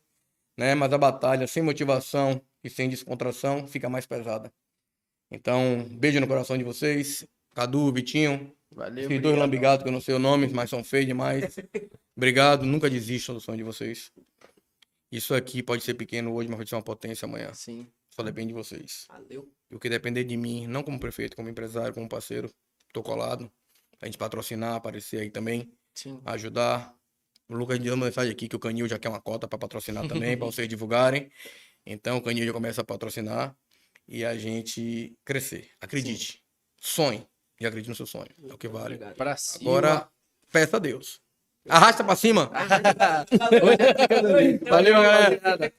né? Mas a batalha sem motivação e sem descontração fica mais pesada. Então, beijo no coração de vocês. Cadu, Vitinho, Valeu. esses dois lambigados que eu não sei o nome, mas são feios demais. Obrigado, nunca desistam do sonho de vocês. Isso aqui pode ser pequeno hoje, mas pode ser uma potência amanhã. Sim. Só depende de vocês. Valeu. E o que depender de mim, não como prefeito, como empresário, como parceiro, tô colado. A gente patrocinar, aparecer aí também, Sim. ajudar. O Lucas deu uma mensagem aqui que o Canil já quer uma cota para patrocinar também, para vocês divulgarem. Então o Canil já começa a patrocinar e a gente crescer. Acredite. Sonhe. E acredite no seu sonho. É o que vale. Pra. Agora, peça a Deus. Arrasta para cima. Valeu. Valeu, galera.